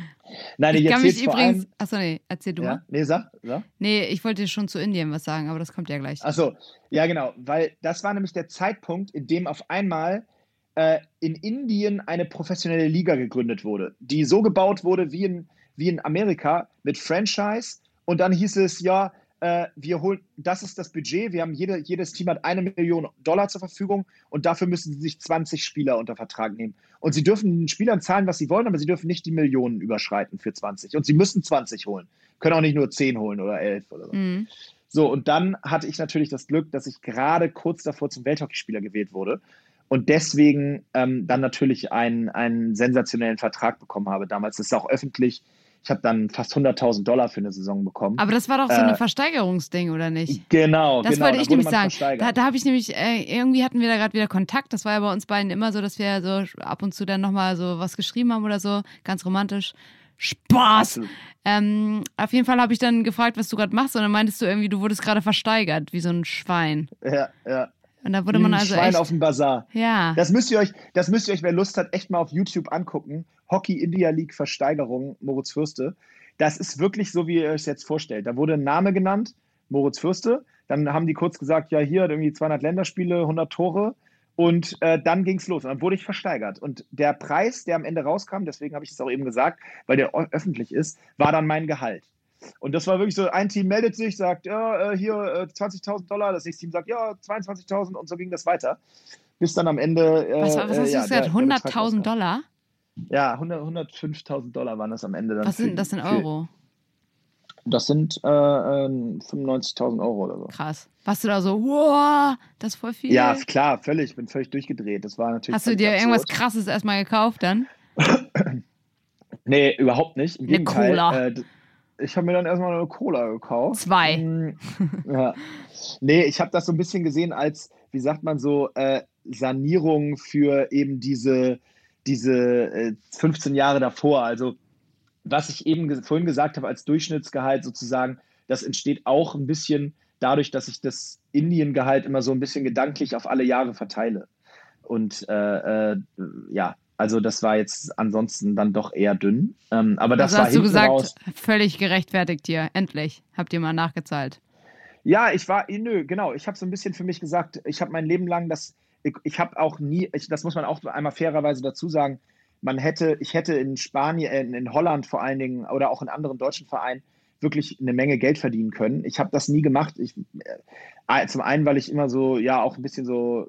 nein, ich, Ich kann erzähle mich vor übrigens. allem. Achso, nee, erzähl du Ja, mal. nee, sag, sag. Nee, ich wollte schon zu Indien was sagen, aber das kommt ja gleich. Achso, ja, genau, weil das war nämlich der Zeitpunkt, in dem auf einmal äh, in Indien eine professionelle Liga gegründet wurde, die so gebaut wurde wie in, wie in Amerika mit Franchise. Und dann hieß es, ja, äh, wir holen, das ist das Budget, wir haben jede, jedes Team hat eine Million Dollar zur Verfügung und dafür müssen sie sich 20 Spieler unter Vertrag nehmen. Und sie dürfen den Spielern zahlen, was sie wollen, aber sie dürfen nicht die Millionen überschreiten für 20. Und sie müssen 20 holen. Können auch nicht nur 10 holen oder 11 oder so. Mhm. So, und dann hatte ich natürlich das Glück, dass ich gerade kurz davor zum Welthockeyspieler gewählt wurde und deswegen ähm, dann natürlich einen, einen sensationellen Vertrag bekommen habe damals. Das ist auch öffentlich. Ich habe dann fast 100.000 Dollar für eine Saison bekommen. Aber das war doch so ein Äh, Versteigerungsding, oder nicht? genau, Das genau. wollte ich nämlich sagen. Da, da habe ich nämlich, äh, irgendwie hatten wir da gerade wieder Kontakt. Das war ja bei uns beiden immer so, dass wir so ab und zu dann nochmal so was geschrieben haben oder so. Ganz romantisch. Spaß! Ähm, auf jeden Fall habe ich dann gefragt, was du gerade machst. Und dann meintest du irgendwie, du wurdest gerade versteigert, wie so ein Schwein. Ja, ja. Und da wurde man ein also Schwein echt. auf dem Bazar. ja. Das müsst ihr euch, das müsst ihr euch, wer Lust hat, echt mal auf YouTube angucken. Hockey India League Versteigerung Moritz Fürste. Das ist wirklich so, wie ihr euch jetzt vorstellt. Da wurde ein Name genannt, Moritz Fürste. Dann haben die kurz gesagt, ja, hier hat irgendwie 200 Länderspiele, 100 Tore. Und äh, dann ging es los. Und dann wurde ich versteigert. Und der Preis, der am Ende rauskam, deswegen habe ich es auch eben gesagt, weil der öffentlich ist, war dann mein Gehalt. Und das war wirklich so, ein Team meldet sich, sagt, ja, äh, hier äh, 20.000 Dollar, das nächste Team sagt, ja, 22.000 und so ging das weiter. Bis dann am Ende. Äh, Was, was hast äh, du ja, gesagt? der- der Betrag 100.000 rauskam. Dollar? Ja, 100 105.000 Dollar waren das am Ende dann. Was sind das in Euro? Das sind äh, äh, 95.000 Euro oder so. Krass. Warst du da so, wow, das ist voll viel? Ja, klar, völlig. Ich bin völlig durchgedreht. Das war natürlich. Hast du dir irgendwas absurd. krasses erstmal gekauft dann? Nee, überhaupt nicht. Im Eine Gegenteil. Cola. Äh, ich habe mir dann erstmal eine Cola gekauft. Zwei. Mm, ja. Nee, ich habe das so ein bisschen gesehen als, wie sagt man so, äh, Sanierung für eben diese, diese äh, 15 Jahre davor. Also was ich eben ge vorhin gesagt habe als Durchschnittsgehalt sozusagen, das entsteht auch ein bisschen dadurch, dass ich das Indiengehalt immer so ein bisschen gedanklich auf alle Jahre verteile. Und äh, äh, ja, also das war jetzt ansonsten dann doch eher dünn. Ähm, aber das also war hast du gesagt, raus. völlig gerechtfertigt hier. Endlich habt ihr mal nachgezahlt. Ja, ich war, nö, genau. Ich habe so ein bisschen für mich gesagt, ich habe mein Leben lang das, ich, ich habe auch nie, ich, das muss man auch einmal fairerweise dazu sagen, man hätte, ich hätte in Spanien, in, in Holland vor allen Dingen oder auch in anderen deutschen Vereinen wirklich eine Menge Geld verdienen können. Ich habe das nie gemacht. Ich, äh, zum einen, weil ich immer so, ja, auch ein bisschen so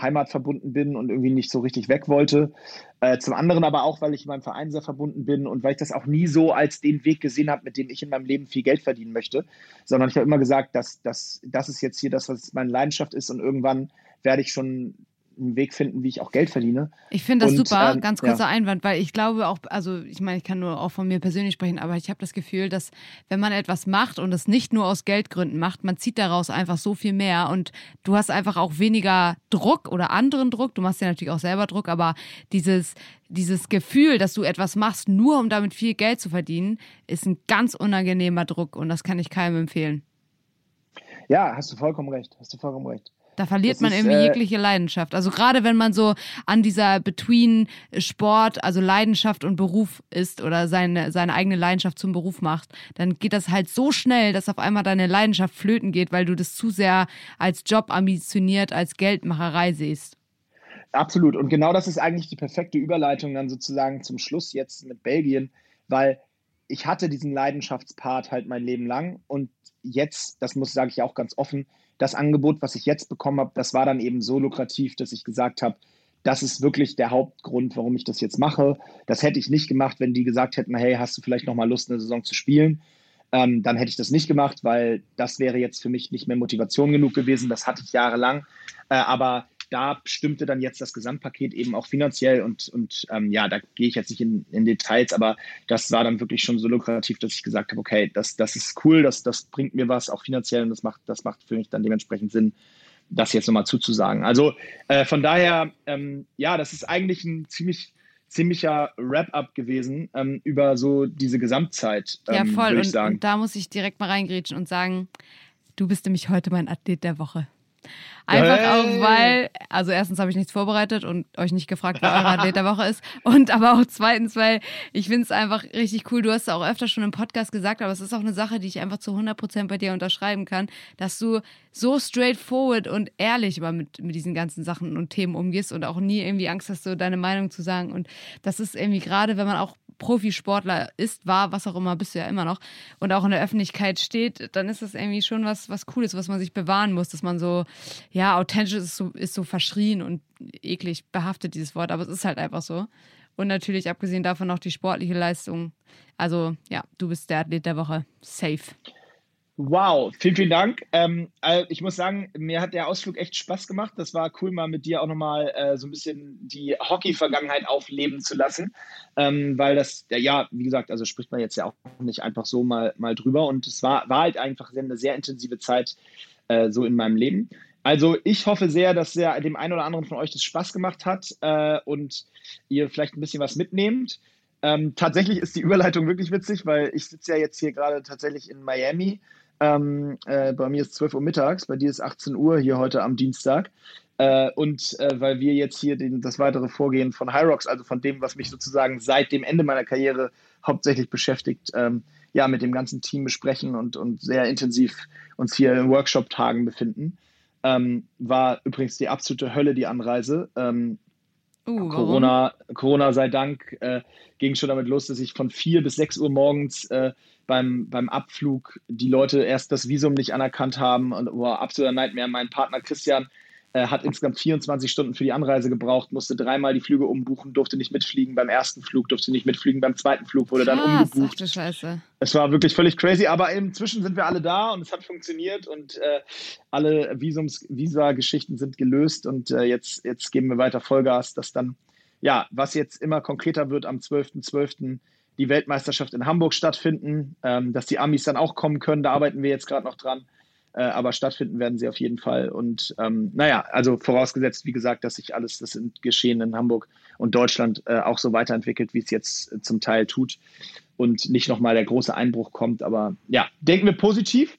heimatverbunden bin und irgendwie nicht so richtig weg wollte. Äh, zum anderen aber auch, weil ich meinem Verein sehr verbunden bin und weil ich das auch nie so als den Weg gesehen habe, mit dem ich in meinem Leben viel Geld verdienen möchte, sondern ich habe immer gesagt, dass, dass das ist jetzt hier das, was meine Leidenschaft ist und irgendwann werde ich schon einen Weg finden, wie ich auch Geld verdiene. Ich finde das Und, super, ähm, ganz kurzer ja. Einwand, weil ich glaube auch, also ich meine, ich kann nur auch von mir persönlich sprechen, aber ich habe das Gefühl, dass wenn man etwas macht und es nicht nur aus Geldgründen macht, man zieht daraus einfach so viel mehr und du hast einfach auch weniger Druck oder anderen Druck. Du machst ja natürlich auch selber Druck, aber dieses, dieses Gefühl, dass du etwas machst, nur um damit viel Geld zu verdienen, ist ein ganz unangenehmer Druck und das kann ich keinem empfehlen. Ja, hast du vollkommen recht. Hast du vollkommen recht. Da verliert Das man ist, irgendwie äh, jegliche Leidenschaft. Also gerade wenn man so an dieser Between Sport, also Leidenschaft und Beruf ist oder seine, seine eigene Leidenschaft zum Beruf macht, dann geht das halt so schnell, dass auf einmal deine Leidenschaft flöten geht, weil du das zu sehr als Job ambitioniert, als Geldmacherei siehst. Absolut. Und genau das ist eigentlich die perfekte Überleitung dann sozusagen zum Schluss jetzt mit Belgien, weil ich hatte diesen Leidenschaftspart halt mein Leben lang und jetzt, das muss sage ich auch ganz offen, das Angebot, was ich jetzt bekommen habe, das war dann eben so lukrativ, dass ich gesagt habe, das ist wirklich der Hauptgrund, warum ich das jetzt mache. Das hätte ich nicht gemacht, wenn die gesagt hätten, hey, hast du vielleicht noch mal Lust, eine Saison zu spielen? Ähm, dann hätte ich das nicht gemacht, weil das wäre jetzt für mich nicht mehr Motivation genug gewesen. Das hatte ich jahrelang. Äh, aber da stimmte dann jetzt das Gesamtpaket eben auch finanziell und, und ähm, ja, da gehe ich jetzt nicht in, in Details, aber das war dann wirklich schon so lukrativ, dass ich gesagt habe, okay, das, das ist cool, das, das bringt mir was, auch finanziell und das macht, das macht für mich dann dementsprechend Sinn, das jetzt nochmal zuzusagen. Also äh, von daher, ähm, ja, das ist eigentlich ein ziemlich ziemlicher Wrap-up gewesen ähm, über so diese Gesamtzeit, ähm, Ja, voll. würde ich Und, sagen. und da muss ich direkt mal reingrätschen und sagen, du bist nämlich heute mein Athlet der Woche. Einfach Hey. auch, weil, also erstens habe ich nichts vorbereitet und euch nicht gefragt, wer euer Athlet der Woche ist. Und aber auch zweitens, weil ich finde es einfach richtig cool. Du hast es auch öfter schon im Podcast gesagt, aber es ist auch eine Sache, die ich einfach zu 100% bei dir unterschreiben kann, dass du so straightforward und ehrlich aber mit, mit diesen ganzen Sachen und Themen umgehst und auch nie irgendwie Angst hast, so deine Meinung zu sagen. Und das ist irgendwie gerade, wenn man auch Profisportler ist, war, was auch immer, bist du ja immer noch, und auch in der Öffentlichkeit steht, dann ist das irgendwie schon was, was Cooles, was man sich bewahren muss, dass man so, ja, authentisch ist so, ist so verschrien und eklig behaftet, dieses Wort, aber es ist halt einfach so. Und natürlich, abgesehen davon, noch die sportliche Leistung. Also, ja, du bist der Athlet der Woche. Safe. Wow, vielen, vielen Dank. Ähm, äh, ich muss sagen, mir hat der Ausflug echt Spaß gemacht. Das war cool, mal mit dir auch nochmal äh, so ein bisschen die Hockey-Vergangenheit aufleben zu lassen. Ähm, weil das, ja, ja, wie gesagt, also spricht man jetzt ja auch nicht einfach so mal, mal drüber. Und es war, war halt einfach eine sehr intensive Zeit äh, so in meinem Leben. Also ich hoffe sehr, dass der, dem einen oder anderen von euch das Spaß gemacht hat äh, und ihr vielleicht ein bisschen was mitnehmt. Ähm, tatsächlich ist die Überleitung wirklich witzig, weil ich sitze ja jetzt hier gerade tatsächlich in Miami. Ähm, äh, bei mir ist 12 Uhr mittags, bei dir ist 18 Uhr hier heute am Dienstag. Äh, und äh, weil wir jetzt hier den, das weitere Vorgehen von Hyrox, also von dem, was mich sozusagen seit dem Ende meiner Karriere hauptsächlich beschäftigt, ähm, ja, mit dem ganzen Team besprechen und, und sehr intensiv uns hier in Workshop-Tagen befinden. Ähm, war übrigens die absolute Hölle, die Anreise. Ähm, Uh? Corona, Corona sei Dank äh, ging schon damit los, dass ich von 4 bis 6 Uhr morgens äh, beim, beim Abflug die Leute erst das Visum nicht anerkannt haben und war absoluter Nightmare. Mein Partner Christian äh, hat insgesamt 24 Stunden für die Anreise gebraucht, musste dreimal die Flüge umbuchen, durfte nicht mitfliegen beim ersten Flug, durfte nicht mitfliegen beim zweiten Flug, wurde dann Krass, ach umgebucht. du Scheiße. Es war wirklich völlig crazy, aber inzwischen sind wir alle da und es hat funktioniert und äh, alle Visums, Visa-Geschichten sind gelöst und äh, jetzt, jetzt geben wir weiter Vollgas, dass dann, ja, was jetzt immer konkreter wird am 12.12. die Weltmeisterschaft in Hamburg stattfinden, ähm, dass die Amis dann auch kommen können. Da arbeiten wir jetzt gerade noch dran. Äh, aber stattfinden werden sie auf jeden Fall. Und ähm, naja, also vorausgesetzt, wie gesagt, dass sich alles, das Geschehen in Hamburg und Deutschland äh, auch so weiterentwickelt, wie es jetzt äh, zum Teil tut und nicht nochmal der große Einbruch kommt. Aber ja, denken wir positiv.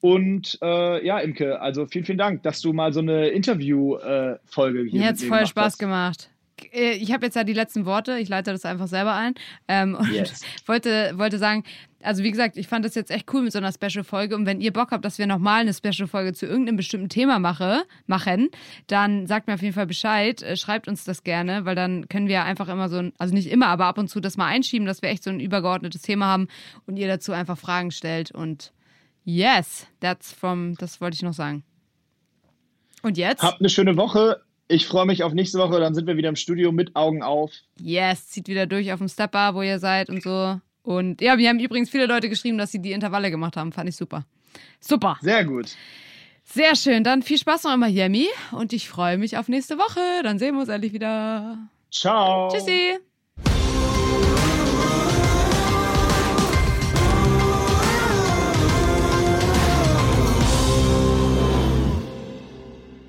Und äh, ja, Imke, also vielen, vielen Dank, dass du mal so eine Interview-Folge äh, hier Mir hat es voll Spaß hast. gemacht. Äh, ich habe jetzt ja die letzten Worte, ich leite das einfach selber ein. Ähm, und yes. wollte, wollte sagen, also wie gesagt, ich fand das jetzt echt cool mit so einer Special-Folge. Und wenn ihr Bock habt, dass wir nochmal eine Special-Folge zu irgendeinem bestimmten Thema mache, machen, dann sagt mir auf jeden Fall Bescheid. Äh, schreibt uns das gerne, weil dann können wir einfach immer so ein, also nicht immer, aber ab und zu das mal einschieben, dass wir echt so ein übergeordnetes Thema haben und ihr dazu einfach Fragen stellt. Und yes, that's from, das wollte ich noch sagen. Und jetzt? Habt eine schöne Woche. Ich freue mich auf nächste Woche. Dann sind wir wieder im Studio mit Augen auf. Yes, zieht wieder durch auf dem Stepper, wo ihr seid und so. Und ja, wir haben übrigens viele Leute geschrieben, dass sie die Intervalle gemacht haben. Fand ich super. Super. Sehr gut. Sehr schön. Dann viel Spaß noch in Miami und ich freue mich auf nächste Woche. Dann sehen wir uns endlich wieder. Ciao. Tschüssi.